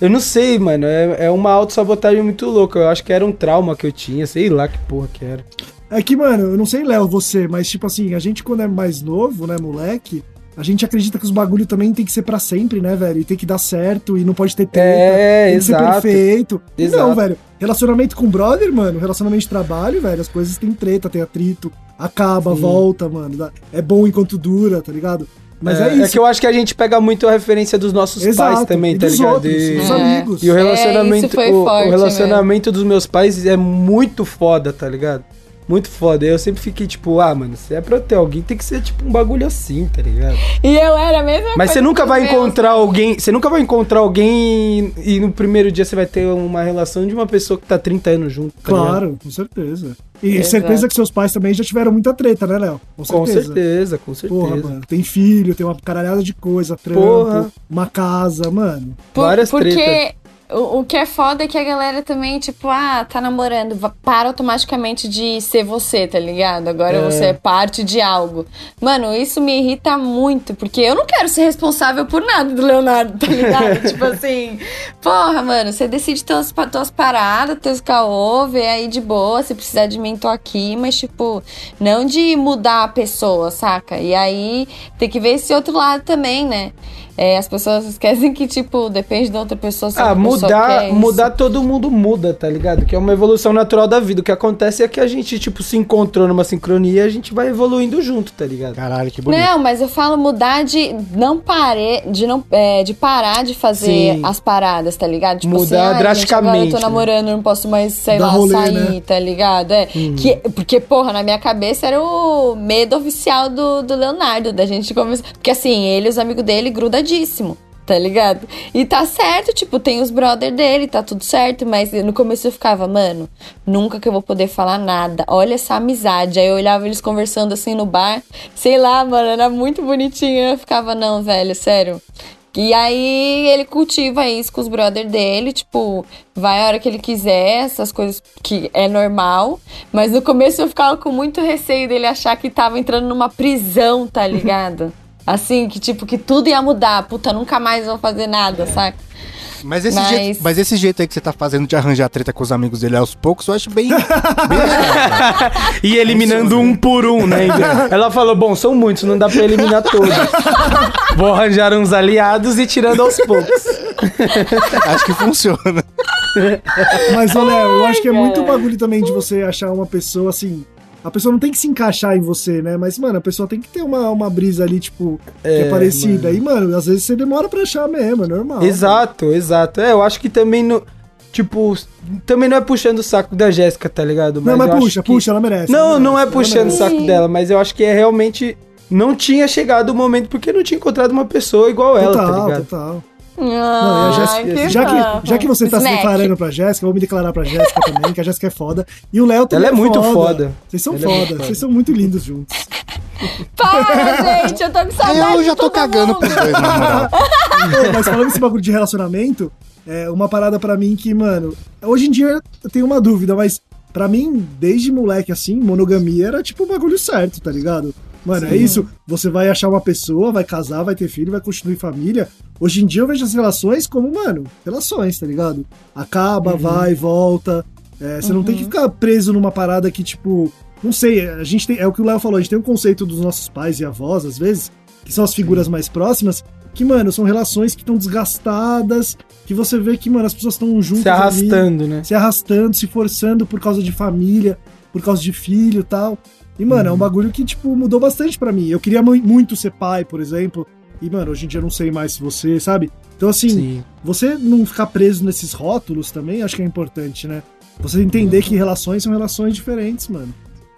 eu não sei, mano, é, é uma autossabotagem muito louca. Eu acho que era um trauma que eu tinha, sei lá que porra que era. É que, mano, eu não sei, Léo, você, mas tipo assim, a gente quando é mais novo, né, moleque, a gente acredita que os bagulho também tem que ser pra sempre, né, velho? E tem que dar certo e não pode ter treta. É, tem que ser exato. perfeito. E Não, Exato. velho. Relacionamento com brother, mano, relacionamento de trabalho, velho, as coisas têm treta, tem atrito, acaba, Sim. volta, mano. É bom enquanto dura, tá ligado? Mas é, isso. que eu acho que a gente pega muito a referência dos nossos Exato. pais também, e tá dos ligado? outros, E- dos É. amigos. E o É, relacionamento, isso foi o- o, relacionamento dos meus pais é muito foda, tá ligado? Muito foda. Eu sempre fiquei tipo, ah, mano, se é pra eu ter alguém, tem que ser tipo um bagulho assim, tá ligado? E eu era a mesma Mas você nunca vai meus. encontrar alguém. Você nunca vai encontrar alguém e, e no primeiro dia você vai ter uma relação de uma pessoa que tá 30 anos junto. tá ligado? Claro, com certeza. E Exato. certeza que seus pais também já tiveram muita treta, né, Léo? Com certeza, com certeza. Porra, mano, tem filho, tem uma caralhada de coisa, trampo, Porra. uma casa, mano. Por- Várias porque tretas. O, o que é foda é que a galera também, tipo, ah, tá namorando, para automaticamente de ser você, tá ligado? Agora É. você é parte de algo. Mano, isso me irrita muito, porque eu não quero ser responsável por nada do Leonardo, tá ligado? tipo assim, porra, mano, você decide tuas, tuas paradas, teus caô, vê aí de boa, se precisar de mim, tô aqui, mas, tipo, não de mudar a pessoa, saca? E aí tem que ver esse outro lado também, né? É, as pessoas esquecem que, tipo, depende da outra pessoa. se Ah, outra pessoa mudar, mudar todo mundo muda, tá ligado? Que é uma evolução natural da vida. O que acontece é que a gente, tipo, se encontrou numa sincronia e a gente vai evoluindo junto, tá ligado? Caralho, que bonito. Não, mas eu falo mudar de não pare, de não é, de parar de fazer Sim. as paradas, tá ligado? Tipo Mudar assim, "Ai, gente, agora eu drasticamente, tô né? namorando, não posso mais, sei Dar lá, rolê, sair, né? tá ligado? É, Hum. que, porque, porra, na minha cabeça era o medo oficial do, do Leonardo, da gente começar. Porque assim, ele e os amigos dele tá ligado? E tá certo, tipo, tem os brother dele, tá tudo certo, mas no começo eu ficava, mano, nunca que eu vou poder falar nada. Olha essa amizade. Aí eu olhava eles conversando assim no bar, sei lá, mano, era muito bonitinho. Eu ficava, não, velho, sério. E aí ele cultiva isso com os brother dele, tipo, vai a hora que ele quiser, essas coisas que é normal. Mas no começo eu ficava com muito receio dele achar que tava entrando numa prisão, tá ligado? Assim, que tipo, que tudo ia mudar. Puta, nunca mais vou fazer nada, saca? Mas esse, Mas- Jeito, mas esse jeito aí que você tá fazendo de arranjar treta com os amigos dele aos poucos, eu acho bem. bem. E eliminando um por um, né? Ela falou: bom, são muitos, não dá pra eliminar todos. Vou arranjar uns aliados e tirando aos poucos. acho que funciona. Mas, Léo, eu acho que é muito bagulho também de você achar uma pessoa assim. A pessoa não tem que se encaixar em você, né? Mas, mano, a pessoa tem que ter uma, uma brisa ali, tipo, que é É, parecida. mano. E, mano, às vezes você demora pra achar mesmo, é normal. Exato, exato. É, eu acho que também no. Tipo, também não é puxando o saco da Jéssica, tá ligado? Não, mas eu acho puxa, que- puxa, ela merece. Não, ela não é puxando o saco dela, mas eu acho que é realmente. Não tinha chegado o momento porque não tinha encontrado uma pessoa igual ela, tá Total, ligado? total. Não, Não, e a Jéssica- já, que, já que você tá se Smack. declarando pra Jéssica, eu vou me declarar pra Jéssica também, que a Jéssica é foda. E o Léo também Ela é muito foda. Vocês são Ela é foda, foda. vocês são muito lindos juntos. Para, gente, eu tô com saudade Eu já tô cagando mundo. pros dois, na moral. Ô, Mas falando desse bagulho de relacionamento, é uma parada pra mim que, mano, hoje em dia eu tenho uma dúvida, mas pra mim, desde moleque assim, monogamia era tipo o bagulho certo, tá ligado? Mano, é isso. Você vai achar uma pessoa, vai casar, vai ter filho, vai construir família. Hoje em dia eu vejo as relações como, mano, relações, tá ligado? Acaba, vai, volta. É, você não tem que ficar preso numa parada que, tipo, não sei, a gente tem. É o que o Léo falou, a gente tem um conceito dos nossos pais e avós, às vezes, que são as figuras mais próximas, que, mano, são relações que estão desgastadas, que você vê que, mano, as pessoas estão juntas. Se ali, arrastando, né? se arrastando, se forçando por causa de família, por causa de filho e tal. E, mano, é um bagulho que, tipo, mudou bastante pra mim. Eu queria mu- muito ser pai, por exemplo. E, mano, hoje em dia eu não sei mais se você, sabe? Então, assim, Sim. você não ficar preso nesses rótulos também acho que é importante, né? Você entender que relações são relações diferentes, mano.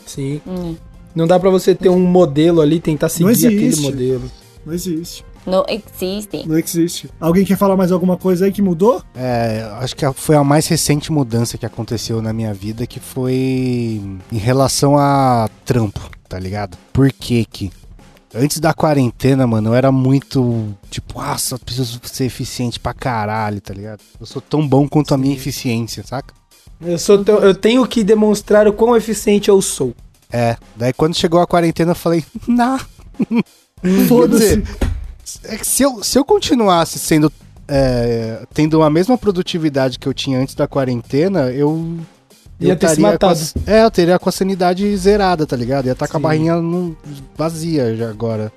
Sim. Hum, Não dá pra você ter um modelo ali, tentar seguir aquele modelo. Não existe. Não existe. Não existe. Alguém quer falar mais alguma coisa aí que mudou? É, acho que foi a mais recente mudança que aconteceu na minha vida, que foi em relação a trampo, tá ligado? Por que que? Antes da quarentena, mano, eu era muito, tipo, nossa, eu preciso ser eficiente pra caralho, tá ligado? Eu sou tão bom quanto a minha eficiência, saca? Eu, sou tão- eu tenho que demonstrar o quão eficiente eu sou. É, daí quando chegou a quarentena eu falei, nah, Foda-se. É que se eu, se eu continuasse sendo. é, tendo a mesma produtividade que eu tinha antes da quarentena, eu. Ia ter se com a- matado. é, eu teria com a sanidade zerada, tá ligado? Ia estar com a barrinha vazia já agora.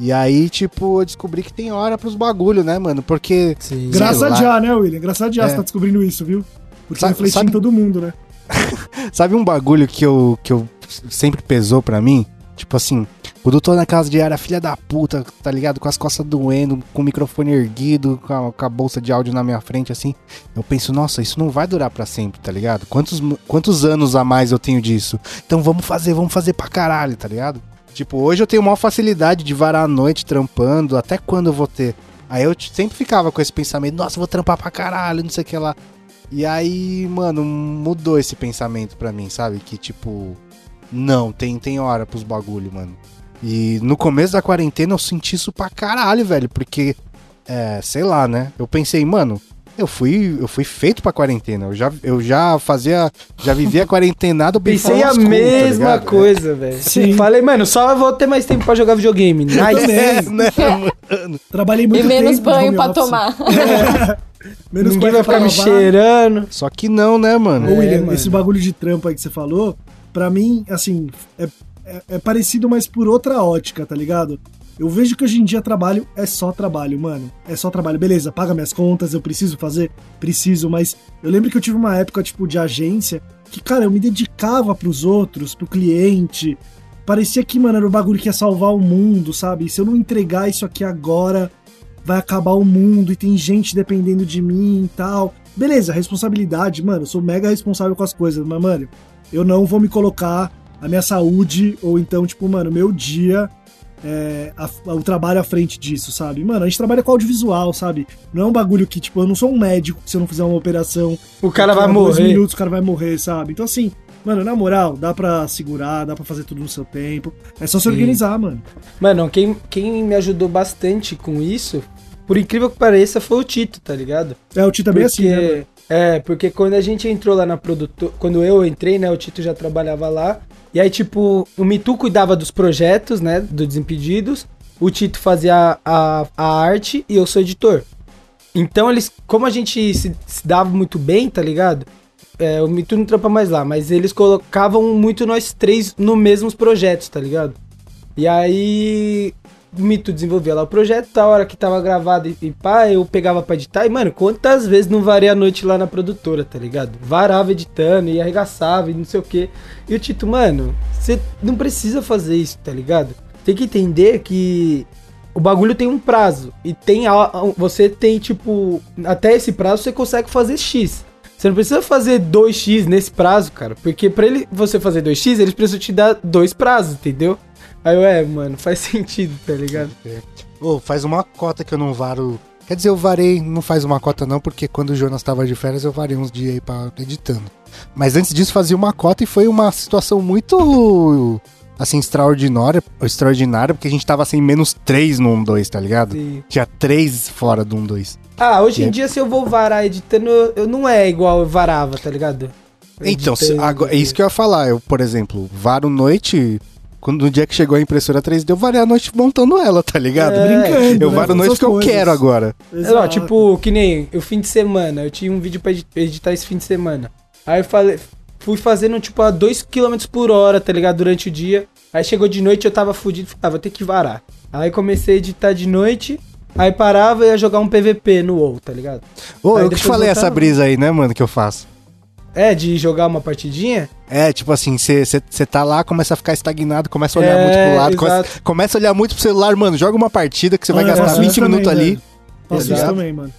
E aí, tipo, eu descobri que tem hora pros bagulho, né, mano? Porque. Sim. Graças a já, né, William? Graças a já É. você tá descobrindo isso, viu? Porque Sabe- refletir sabe- em todo mundo, né? Sabe um bagulho que eu, que eu sempre pesou pra mim? Tipo assim, eu tô na casa de área, filha da puta, tá ligado? Com as costas doendo, com o microfone erguido, com a, com a bolsa de áudio na minha frente, assim. Eu penso, nossa, isso não vai durar pra sempre, tá ligado? Quantos, quantos anos a mais eu tenho disso? Então vamos fazer, vamos fazer pra caralho, tá ligado? Tipo, hoje eu tenho maior facilidade de varar a noite trampando, até quando eu vou ter? Aí eu sempre ficava com esse pensamento, nossa, vou trampar pra caralho, não sei o que lá. E aí, mano, mudou esse pensamento pra mim, sabe? Que tipo, não, tem, tem hora pros bagulho, mano. E no começo da quarentena eu senti isso pra caralho, velho, porque, é, sei lá, né? Eu pensei, mano, eu fui, eu fui feito pra quarentena. Eu já, eu já fazia, já vivia quarentenado bem Pensei a tá mesma ligado? coisa, velho. Sim. Falei, mano, só vou ter mais tempo pra jogar videogame. Nice. É, né, mano? Trabalhei muito E menos banho pra office. tomar. Menos Ninguém vai ficar pra me lavar. cheirando. Só que não, né, mano? Ô, É, William, mano. esse bagulho de trampo aí que você falou, pra mim, assim, é, é, é parecido, mas por outra ótica, tá ligado? Eu vejo que hoje em dia trabalho é só trabalho, mano. É só trabalho. Beleza, paga minhas contas, eu preciso fazer? Preciso, mas eu lembro que eu tive uma época, tipo, de agência, que, cara, eu me dedicava pros outros, pro cliente. Parecia que, mano, era o bagulho que ia salvar o mundo, sabe? Se eu não entregar isso aqui agora, vai acabar o mundo e tem gente dependendo de mim e tal. Beleza, responsabilidade, mano, eu sou mega responsável com as coisas, mas, mano, eu não vou me colocar a minha saúde ou então, tipo, mano, meu dia é, a- o trabalho à frente disso, sabe? Mano, a gente trabalha com audiovisual, sabe? Não é um bagulho que, tipo, eu não sou um médico se eu não fizer uma operação. O cara vai a dois morrer. minutos o cara vai morrer, sabe? Então, assim, mano, na moral, dá pra segurar, dá pra fazer tudo no seu tempo. É só se Sim. organizar, mano. Mano, quem, quem me ajudou bastante com isso, por incrível que pareça, foi o Tito, tá ligado? É, o Tito é bem assim, né? mano? É, porque quando a gente entrou lá na produtora. Quando eu entrei, né? O Tito já trabalhava lá. E aí, tipo, o Mitu cuidava dos projetos, né? Do Desimpedidos. O Tito fazia a, a arte e eu sou editor. Então eles. Como a gente se, se dava muito bem, tá ligado? É, o Mitu não trampa mais lá, mas eles colocavam muito nós três no mesmos projetos, tá ligado? E aí Mito desenvolvia lá o projeto, da hora que tava gravado e, e pá, eu pegava pra editar. E, mano, quantas vezes não varei a noite lá na produtora, tá ligado? Varava editando e arregaçava e não sei o quê. E o Tito, mano, você não precisa fazer isso, tá ligado? Tem que entender que o bagulho tem um prazo. E tem. a- Você tem, tipo. Até esse prazo você consegue fazer X. Você não precisa fazer 2x nesse prazo, cara. Porque pra ele, você fazer 2x, eles precisam te dar dois prazos, entendeu? Aí eu, é, mano, faz sentido, tá ligado? Ô, faz uma cota que eu não varo. Quer dizer, eu varei, não faz uma cota não, porque quando o Jonas tava de férias eu varei uns dias aí pra editando. Mas antes disso fazia uma cota e foi uma situação muito assim extraordinária, extraordinária, porque a gente tava assim menos 3 no 1-2, tá ligado? Sim. Tinha 3 fora do 1-2. Ah, hoje em É. dia, se eu vou varar editando, eu, eu não é igual eu varava, tá ligado? Então, se- agora, é isso que eu ia falar. Eu, por exemplo, varo noite. Quando no dia que chegou a impressora 3D, eu varei a noite montando ela, tá ligado? É, Brincando. eu né, varo com noite que eu coisas. quero agora. Não, tipo, que nem o fim de semana. Eu tinha um vídeo pra edi- editar esse fim de semana. Aí eu falei, fui fazendo, tipo, a 2km por hora, tá ligado? Durante o dia. Aí chegou de noite eu tava fudido. falei, Ah, vou ter que varar. Aí comecei a editar de noite. Aí parava e ia jogar um PVP no WoW, tá ligado? Ô, Aí eu que te falei voltava. essa brisa aí, né, mano, que eu faço. É, de jogar uma partidinha? É, tipo assim, você tá lá, começa a ficar estagnado, começa a olhar É, muito pro lado, começa, começa a olhar muito pro celular, mano, joga uma partida que você vai Ah, gastar faço 20 isso também, minutos ali. Faço isso também, mano.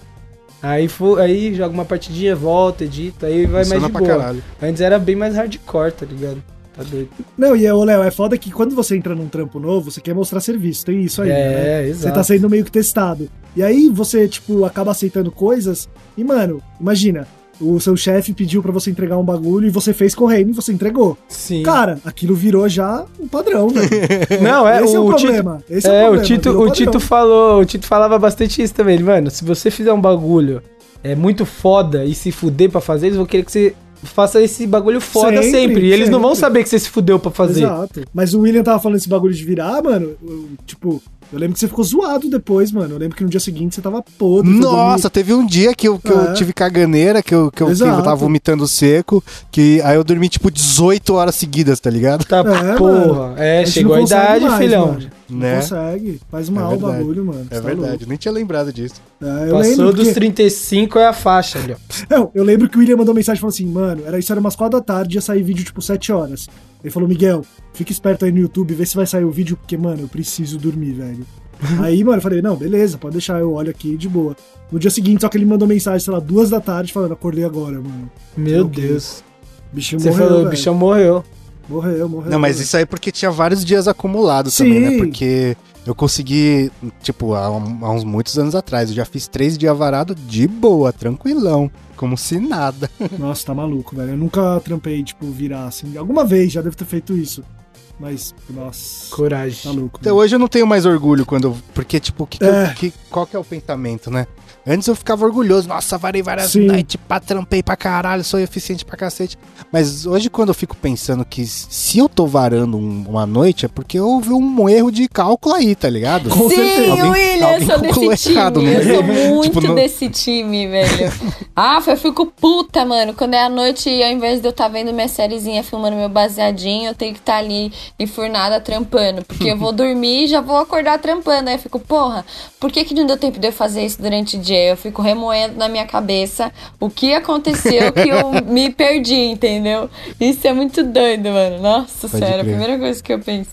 Aí, fu- aí joga uma partidinha, volta, edita, aí vai mais Funciona de pra boa. caralho. Antes era bem mais hardcore, tá ligado? Tá doido. Não, e ô, Léo, é foda que quando você entra num trampo novo, você quer mostrar serviço. Tem isso aí, né? É, Você exato. tá sendo meio que testado. E aí você, tipo, acaba aceitando coisas. E, mano, imagina, o seu chefe pediu pra você entregar um bagulho e você fez correndo e você entregou. Sim. Cara, aquilo virou já um padrão, velho. Não, é, Esse é o o Tito, problema. Esse é, é, o o problema. Tito, o. Tito falou, o Tito falava bastante isso também. Ele, Mano, se você fizer um bagulho é muito foda e se fuder pra fazer, eles vão querer que você faça esse bagulho foda sempre. Sempre, e eles não vão sempre. saber que você se fudeu pra fazer. Exato. Mas o William tava falando esse bagulho de virar, mano. tipo, eu lembro que você ficou zoado depois, mano. Eu lembro que no dia seguinte você tava podre. Nossa, teve um dia que eu, que eu É. tive caganeira, que eu, que, eu, que eu tava vomitando seco, que aí eu dormi tipo 18 horas seguidas, tá ligado? Tá, É, porra. mano. É, gente chegou a idade, mais, filhão. mano. Não Né? consegue. Faz mal o verdade. bagulho, mano. É tá verdade, louco. nem tinha lembrado disso. É, eu Passou dos porque- 35 é a faixa, ali, ó. Não, eu lembro que o William mandou mensagem e falou assim, mano, era isso era umas 4 da tarde, ia sair vídeo tipo 7 horas. Ele falou, Miguel, fica esperto aí no YouTube, vê se vai sair o vídeo, porque, mano, eu preciso dormir, velho. aí, mano, eu falei, não, beleza, pode deixar, eu olho aqui de boa. No dia seguinte, só que ele mandou mensagem, sei lá, duas da tarde, falando, acordei agora, mano. Meu Meu Deus. O Você morreu, falou, o bichão morreu. Morreu, morreu. Não, mas velho. isso aí é porque tinha vários dias acumulados também, né? Porque eu consegui, tipo, há, há uns muitos anos atrás, eu já fiz três dias varado de boa, tranquilão, como se nada. Nossa, tá maluco, velho. Eu nunca trampei, tipo, virar assim. Alguma vez já devo ter feito isso. Mas, nossa, Coragem. tá louco. Então hoje eu não tenho mais orgulho quando. eu- Porque, tipo, que que É. que- qual que é o pensamento, né? Antes eu ficava orgulhoso, nossa, varei várias Sim. noites, pá, trampei pra caralho, sou eficiente pra cacete. Mas hoje, quando eu fico pensando que se eu tô varando um- uma noite, é porque houve um erro de cálculo aí, tá ligado? Com Sim, certeza. Alguém- William, eu alguém sou calculou desse time. errado, né? eu sou muito Tipo, não- desse time, velho. Ah, eu fico puta, mano. Quando é a noite, ao invés de eu estar vendo minha sériezinha, filmando meu baseadinho, eu tenho que estar ali enfurnada trampando. Porque eu vou dormir e já vou acordar trampando. Aí eu fico, porra, por que, que não deu tempo de eu fazer isso durante o dia? Eu fico remoendo na minha cabeça o que aconteceu que eu me perdi, entendeu? Isso é muito doido, mano. Nossa Pode senhora, a primeira coisa que eu penso.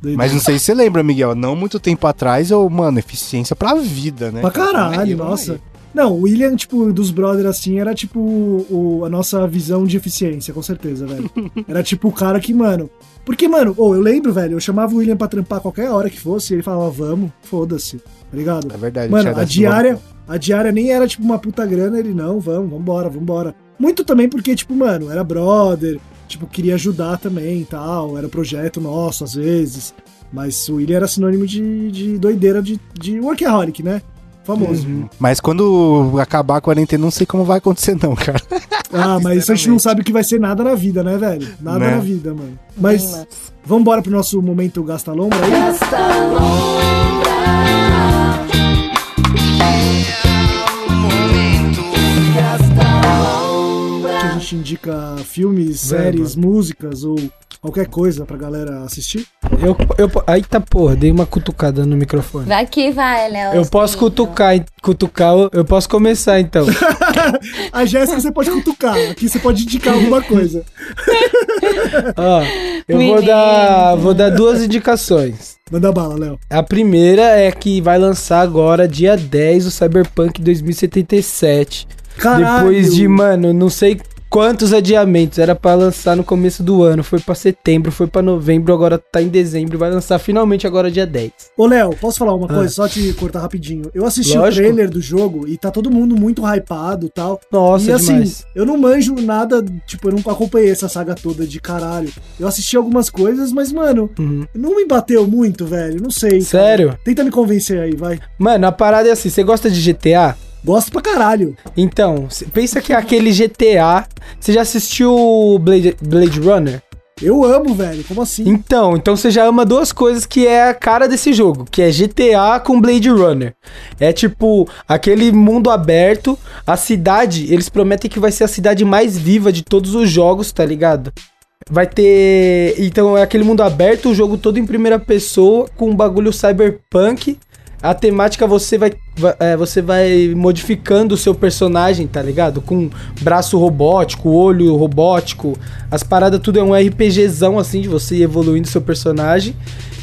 Doido. Mas não sei se você lembra, Miguel, não muito tempo atrás, eu, mano, eficiência pra vida, né? Pra caralho, aí, nossa. aí. Não, o William, tipo, dos brothers assim, era tipo o, a nossa visão de eficiência, com certeza, velho. Era tipo o cara que, mano. Porque, mano, ô, eu lembro, velho, eu chamava o William pra trampar qualquer hora que fosse, e ele falava, vamos, foda-se, tá ligado? É verdade. Mano, a diária, a diária nem era tipo uma puta grana, ele não, vamos, vambora, vambora. Muito também porque, tipo, mano, era brother, tipo, queria ajudar também e tal, era projeto nosso às vezes. Mas o William era sinônimo de, de doideira de, de workaholic, né? Famoso. Mas quando acabar a quarentena, não sei como vai acontecer, não, cara. Ah, mas isso a gente não sabe o que vai ser nada na vida, né, velho? Nada Né? na vida, mano. Mas vamos embora pro nosso momento Gasta Lombra aí? Que a gente indica filmes, séries, músicas ou qualquer coisa pra galera assistir. Eu, eu, aí tá, porra, dei uma cutucada no microfone. Vai que vai, Léo. Eu posso cutucar, cutucar, eu- posso começar então. A Jéssica você pode cutucar, aqui você pode indicar alguma coisa. Ó, eu vou dar, vou dar duas indicações. Manda bala, Léo. A primeira é que vai lançar agora, dia 10, o Cyberpunk 2077. Caralho. Depois de, mano, não sei quantos adiamentos. Era pra lançar no começo do ano. Foi pra setembro, foi pra novembro, agora tá em dezembro. Vai lançar finalmente agora, dia 10. Ô, Léo, posso falar uma coisa? Só te cortar rapidinho. Eu assisti Ah. Lógico. o trailer do jogo e tá todo mundo muito hypado e tal. Nossa, e assim, demais. eu não manjo nada, tipo, eu não acompanhei essa saga toda de caralho. Eu assisti algumas coisas, mas, mano, Uhum. não me bateu muito, velho. Não sei. cara. Sério? Tenta me convencer aí, vai. Mano, a parada é assim, você gosta de GTA? Gosto pra caralho. Então, pensa que é aquele GTA. Você já assistiu Blade, Blade Runner? Eu amo, velho. Como assim? Então, então você já ama duas coisas que é a cara desse jogo, que é GTA com Blade Runner. É tipo aquele mundo aberto, a cidade, eles prometem que vai ser a cidade mais viva de todos os jogos, tá ligado? Vai ter, então é aquele mundo aberto, o jogo todo em primeira pessoa com um bagulho cyberpunk. A temática você vai, vai- é, você vai modificando o seu personagem, tá ligado? Com braço robótico, olho robótico, as paradas tudo é um RPGzão assim de você ir evoluindo seu personagem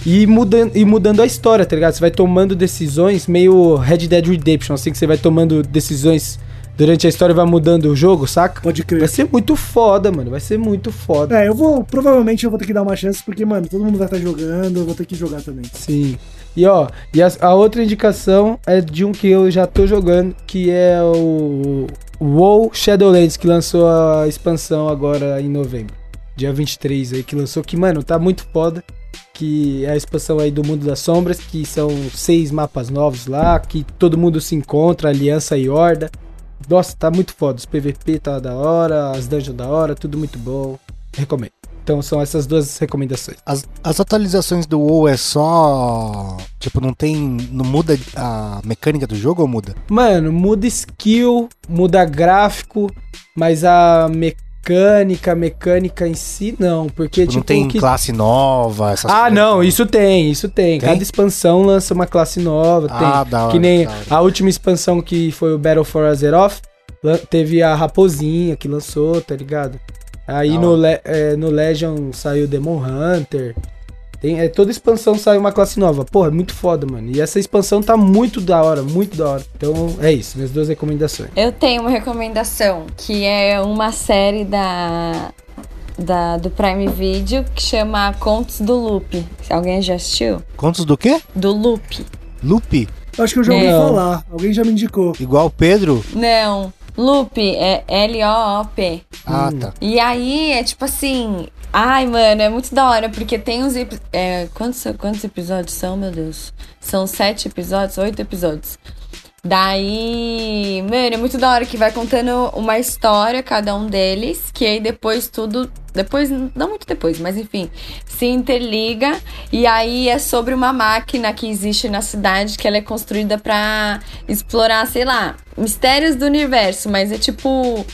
e mudando, e mudando a história, tá ligado? Você vai tomando decisões meio Red Dead Redemption, assim que você vai tomando decisões durante a história e vai mudando o jogo, saca? Pode Vai crer. ser muito foda, mano. Vai ser muito foda. É, eu vou. Provavelmente eu vou ter que dar uma chance, porque, mano, todo mundo vai estar jogando, eu vou ter que jogar também. Sim. E ó, e a, a outra indicação é de um que eu já tô jogando, que é o WoW Shadowlands, que lançou a expansão agora em novembro. Dia 23 aí que lançou, que, mano, tá muito foda. Que é a expansão aí do Mundo das Sombras, que são seis mapas novos lá, que todo mundo se encontra, Aliança e Horda. Nossa, tá muito foda. Os PVP tá da hora, as dungeons da hora, tudo muito bom. Recomendo. Então são essas duas recomendações. As, as atualizações do WoW é só. Tipo, não tem. Não muda a mecânica do jogo ou muda? Mano, muda skill, muda gráfico, mas a mecânica, a mecânica em si não, porque Tipo, tipo não tem que... classe nova, essas Ah, coisas? não, isso tem, isso tem. Tem? Cada expansão lança uma classe nova, tem. Ah, da hora. que nem a última expansão que foi o Battle for Azeroth, teve a Raposinha que lançou, tá ligado? Aí no. Le- é, no Legion saiu Demon Hunter. Tem, é, toda expansão sai uma classe nova. Porra, é muito foda, mano. E essa expansão tá muito da hora, muito da hora. Então é isso, minhas duas recomendações. Eu tenho uma recomendação, que é uma série da, da do Prime Video que chama Contos do Loop. Alguém já assistiu? Contos do quê? Do Loop. Loop? Acho que eu já ouvi Não. falar. Alguém já me indicou. Igual o Pedro? Não, Loop é L-O-O-P. Ah, Hum. tá. E aí é tipo assim. Ai, mano, é muito da hora, porque tem uns. É, quantos, quantos episódios são, meu Deus? São sete episódios? Oito episódios. Daí, mano, é muito da hora que vai contando uma história, cada um deles, que aí depois tudo. Depois, não muito depois, mas enfim, se interliga. E aí é sobre uma máquina que existe na cidade que ela é construída pra explorar, sei lá, mistérios do universo, mas é tipo.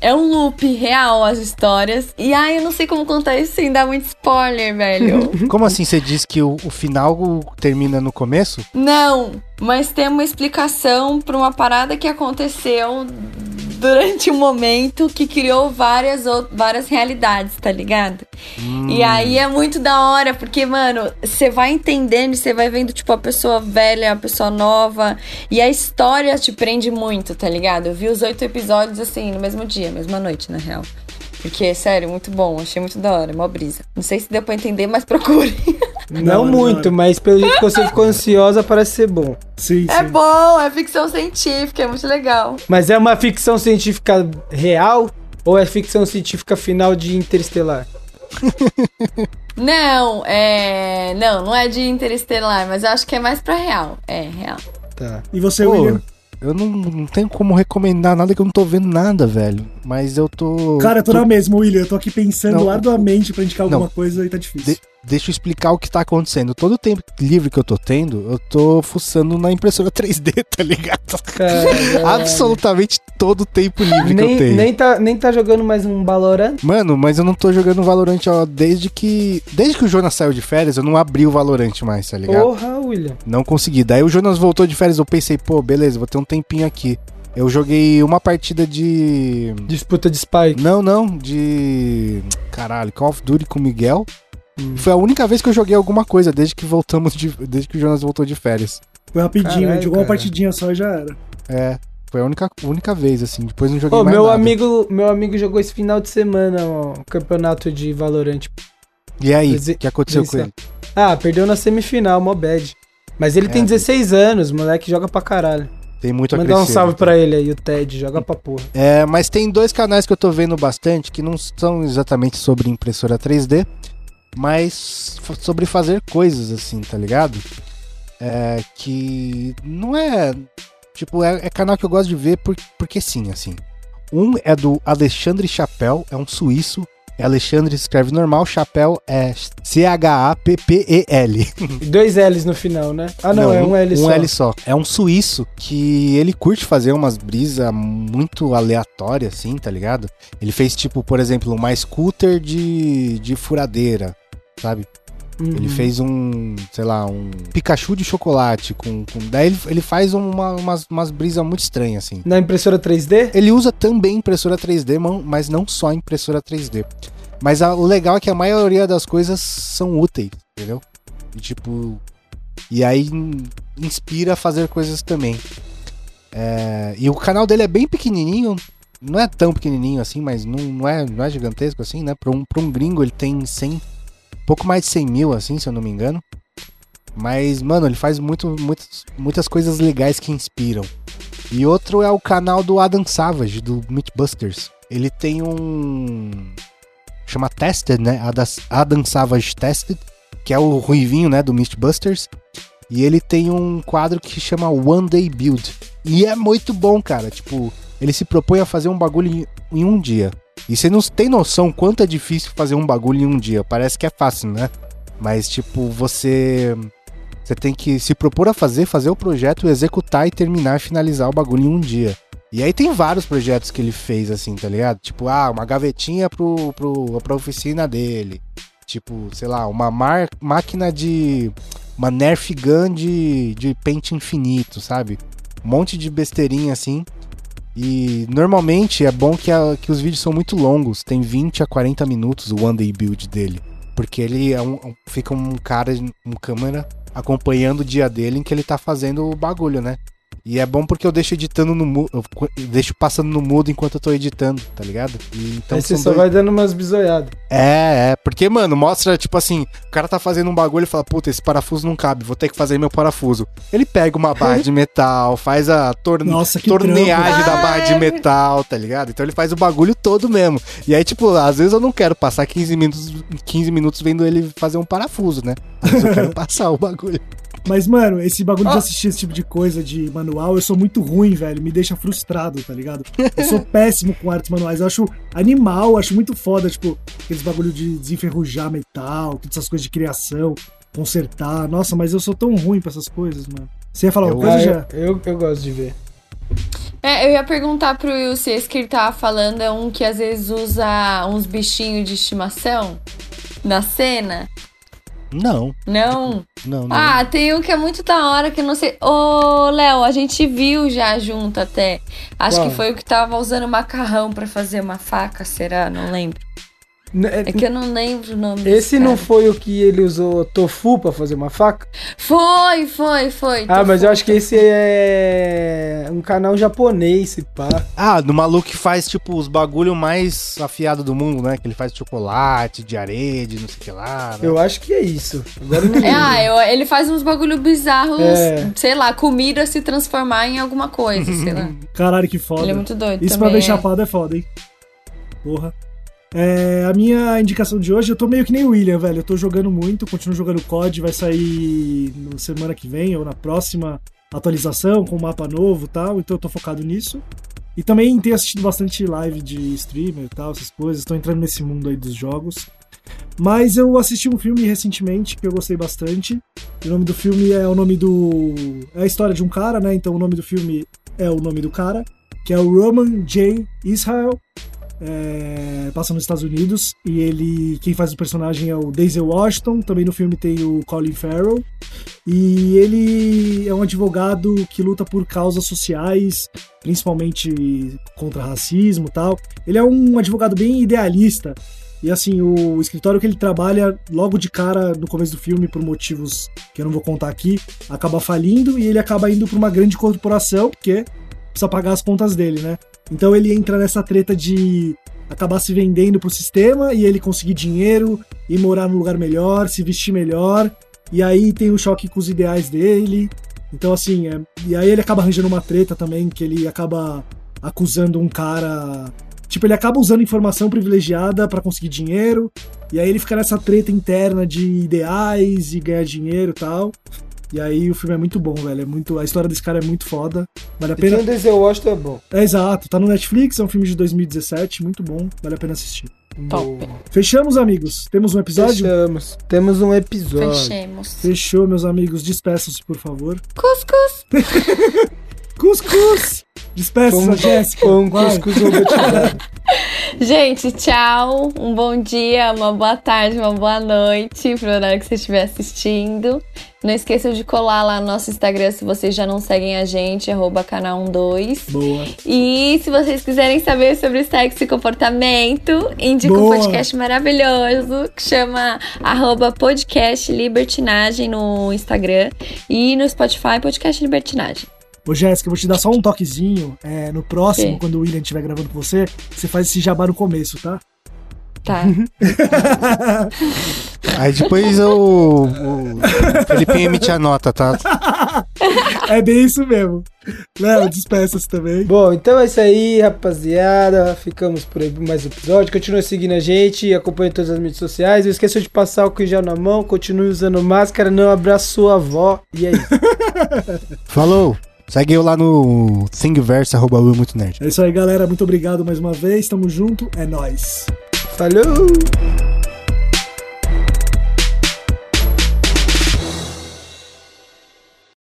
É um loop real as histórias. E ai, eu não sei como contar isso sem dar muito spoiler, velho. Como assim você diz que o, o final termina no começo? não, mas tem uma explicação pra uma parada que aconteceu durante um momento que criou várias, várias realidades, tá ligado? E aí é muito da hora, porque, mano, você vai entendendo, você vai vendo, tipo, a pessoa velha, a pessoa nova. E a história te prende muito, tá ligado? Eu vi os oito episódios, assim, no mesmo dia, mesma noite, na real. Porque, sério, muito bom, achei muito da hora, mó brisa. Não sei se deu pra entender, mas procure. Não, Não, muito, não. mas pelo jeito que você ficou ansiosa, parece ser bom. Sim, É sim. bom, é ficção científica, é muito legal. Mas é uma ficção científica real ou é ficção científica final de Interestelar? Não, é. Não, não é de interestelar, mas eu acho que é mais pra real. É, real. Tá. E você, Pô, William? Eu não, não tenho como recomendar nada que eu não tô vendo nada, velho. Mas eu tô. Cara, eu tô na mesma, William. Eu tô aqui pensando Não. arduamente pra indicar alguma Não. coisa e tá difícil. De- deixa eu explicar o que tá acontecendo. Todo o tempo livre que eu tô tendo, eu tô fuçando na impressora 3D, tá ligado? Absolutamente todo o tempo livre que eu Nem, tenho. nem, tá, nem tá jogando mais um Valorant? Mano, mas eu não tô jogando Valorant ó, desde que. Desde que o Jonas saiu de férias, eu não abri o Valorant mais, tá ligado? Porra, William. Não consegui. Daí o Jonas voltou de férias, eu pensei, pô, beleza, vou ter um tempinho aqui. Eu joguei uma partida de. Disputa de Spike. Não, não, de. Caralho, Call of Duty com o Miguel. Hum. Foi a única vez que eu joguei alguma coisa desde que voltamos de. Desde que o Jonas voltou de férias. Foi rapidinho, a Caralho, gente jogou uma partidinha só e já era. É. Foi a única, única vez, assim. Depois não joguei Ô, mais meu nada. amigo, meu amigo jogou esse final de semana o campeonato de Valorant. E aí, o que aconteceu com ele? Ah, perdeu na semifinal, mó bad. Mas ele tem É. 16 anos, moleque joga pra caralho. Tem muito a Mandar um crescer, salve né? pra ele aí, o Ted, joga pra porra. É, mas tem dois canais que eu tô vendo bastante que não são exatamente sobre impressora 3D, mas sobre fazer coisas assim, tá ligado? É, que não é. Tipo, é, é canal que eu gosto de ver por, porque sim, assim. Um é do Alexandre Chapéu, é um suíço. É Alexandre escreve normal, Chapéu é C-H-A-P-P-E-L. Dois L's no final, né? Ah, não, é um L um só. L só. É um suíço que ele curte fazer umas brisas muito aleatórias, assim, tá ligado? Ele fez, tipo, por exemplo, uma scooter de, de furadeira, sabe? Uhum. Ele fez um, sei lá, um Pikachu de chocolate com... com... Daí ele, ele faz uma- umas, umas brisas muito estranhas, assim. Na impressora 3D? Ele usa também impressora 3D, mão- mas não só impressora 3D. Mas a- o legal é que a maioria das coisas são úteis, entendeu? E tipo. E aí in- inspira a fazer coisas também. É, e o canal dele é bem pequenininho. Não é tão pequenininho assim, mas não, não, é, não é gigantesco assim, né? Pra um, pra um gringo ele tem 100. Pouco mais de 100 mil, assim, se eu não me engano. Mas, mano, ele faz muito, muitas, muitas coisas legais que inspiram. E outro é o canal do Adam Savage, do Mythbusters. Ele tem um. Chama Tested, né? Adam Savage Tested, que é o ruivinho, né? Do Mythbusters. E ele tem um quadro que chama One Day Build. E é muito bom, cara. Tipo, ele se propõe a fazer um bagulho em um dia. E você não tem noção quanto é difícil fazer um bagulho em um dia. Parece que é fácil, né? Mas, tipo, você. Você tem que se propor a fazer, fazer o projeto, executar e terminar, finalizar o bagulho em um dia. E aí tem vários projetos que ele fez, assim, tá ligado? Tipo, ah, uma gavetinha pro, pro, pra oficina dele. Tipo, sei lá, uma mar- máquina de. Uma Nerf Gun de, de pente infinito, sabe? Um monte de besteirinha assim. E normalmente é bom que, a- que os vídeos são muito longos, tem 20 a 40 minutos o One Day Build dele. Porque ele é um, fica um cara, um câmera, acompanhando o dia dele em que ele tá fazendo o bagulho, né? E é bom porque eu deixo editando no mudo, deixo passando no mudo enquanto eu tô editando, tá ligado? E então Aí você só dois- vai dando umas bisoiadas. é, é, porque, mano, mostra, tipo assim, o cara tá fazendo um bagulho e fala, puta, esse parafuso não cabe, vou ter que fazer meu parafuso. Ele pega uma barra de metal, faz a tor Nossa, que torneagem da barra de metal, tá ligado? Então ele faz o bagulho todo mesmo. E aí, tipo, às vezes eu não quero passar 15 minutos, 15 minutos vendo ele fazer um parafuso, né? Às vezes eu quero passar o bagulho. Mas, mano, esse bagulho de Ah. assistir esse tipo de coisa de manual, eu sou muito ruim, velho. Me deixa frustrado, tá ligado? Eu sou péssimo com artes manuais. Eu acho animal, acho muito foda, tipo, aqueles bagulho de desenferrujar metal, todas essas coisas de criação, consertar. Nossa, mas eu sou tão ruim pra essas coisas, mano. Você ia falar Eu- uma coisa Ah, já? eu, eu, eu gosto de ver. É, eu ia perguntar pro Will se esse que ele tava falando é um que às vezes usa uns bichinhos de estimação na cena. Não, Não? não, não. Ah, tem um que é muito da hora que eu não sei. Ô, Léo, a gente viu já junto até. Acho Qual? que foi o que tava usando macarrão pra fazer uma faca, será? Não lembro. N- É que eu não lembro o nome Esse não cara. foi o que ele usou tofu pra fazer uma faca? Foi, foi, foi. Ah, Tô mas eu acho que esse é um canal japonês, se pá. Ah, do maluco que faz, tipo, os bagulho mais afiado do mundo, né? Que ele faz chocolate, de areia, de não sei o que lá. né? Eu acho que é isso. Agora eu não É, ah, eu- ele faz uns bagulho bizarros, É. sei lá, comida se transformar em alguma coisa, sei lá. Caralho, que foda. Ele é muito doido Isso pra também. ver é. chapado é foda, hein? Porra. É, a minha indicação de hoje, eu tô meio que nem o William, velho. Eu tô jogando muito, continuo jogando COD, vai sair na semana que vem ou na próxima atualização com mapa novo e tal, então eu tô focado nisso. E também tenho assistido bastante live de streamer e tal, essas coisas. Tô entrando nesse mundo aí dos jogos. Mas eu assisti um filme recentemente que eu gostei bastante. O nome do filme é o nome do. É a história de um cara, né? Então o nome do filme é o nome do cara, que é o Roman J. Israel. É, passa nos Estados Unidos e ele quem faz o personagem é o Denzel Washington. Também no filme tem o Colin Farrell. E ele é um advogado que luta por causas sociais principalmente contra racismo tal. Ele é um advogado bem idealista. E assim o escritório que ele trabalha logo de cara no começo do filme por motivos que eu não vou contar aqui acaba falindo e ele acaba indo para uma grande corporação porque precisa pagar as contas dele né então ele entra nessa treta de acabar se vendendo pro sistema e ele conseguir dinheiro e morar num lugar melhor, se vestir melhor. E aí tem o choque com os ideais dele. Então, assim, é- e aí ele acaba arranjando uma treta também, que ele acaba acusando um cara. Tipo, ele acaba usando informação privilegiada pra conseguir dinheiro. E aí ele fica nessa treta interna de ideais e ganhar dinheiro e tal. E aí o filme é muito bom, velho. É muito, a história desse cara é muito foda. Vale a pena. o Denzel Washington é bom. É exato, tá no Netflix, é um filme de 2017, muito bom, vale a pena assistir. Top. Fechamos, amigos? Temos um episódio? Fechamos. Temos um episódio. Fechemos. Fechou, meus amigos. Despeçam-se, por favor. Cuscuz. Cuscuz! Despeça-se, Como- Jéssica. Com um cuscuz. Gente, tchau. Um bom dia, uma boa tarde, uma boa noite pro horário que você estiver assistindo. Não esqueçam de colar lá no nosso Instagram se vocês já não seguem a gente, arroba canal12. Boa. E se vocês quiserem saber sobre sexo e comportamento, indica um Boa. podcast maravilhoso que chama arroba podcast libertinagem no Instagram e no Spotify podcast libertinagem. Ô, Jéssica, eu vou te dar só um toquezinho. É, no próximo, Sim. quando o William estiver gravando com você, você faz esse jabá no começo, tá? Tá. Aí depois o, o Felipinho emite a nota, tá? é bem isso mesmo. Léo, despeça-se também. Bom, então é isso aí, rapaziada. Ficamos por aí por mais um episódio. Continua seguindo a gente, acompanhe todas as mídias sociais. Não esqueça de passar o gel na mão, continue usando máscara, não abraça sua avó. E é isso. Falou! Segue eu lá no Thingiverse, arroba Will muito nerd. É isso aí, galera. Muito obrigado mais uma vez. Tamo junto. É nóis. Falou!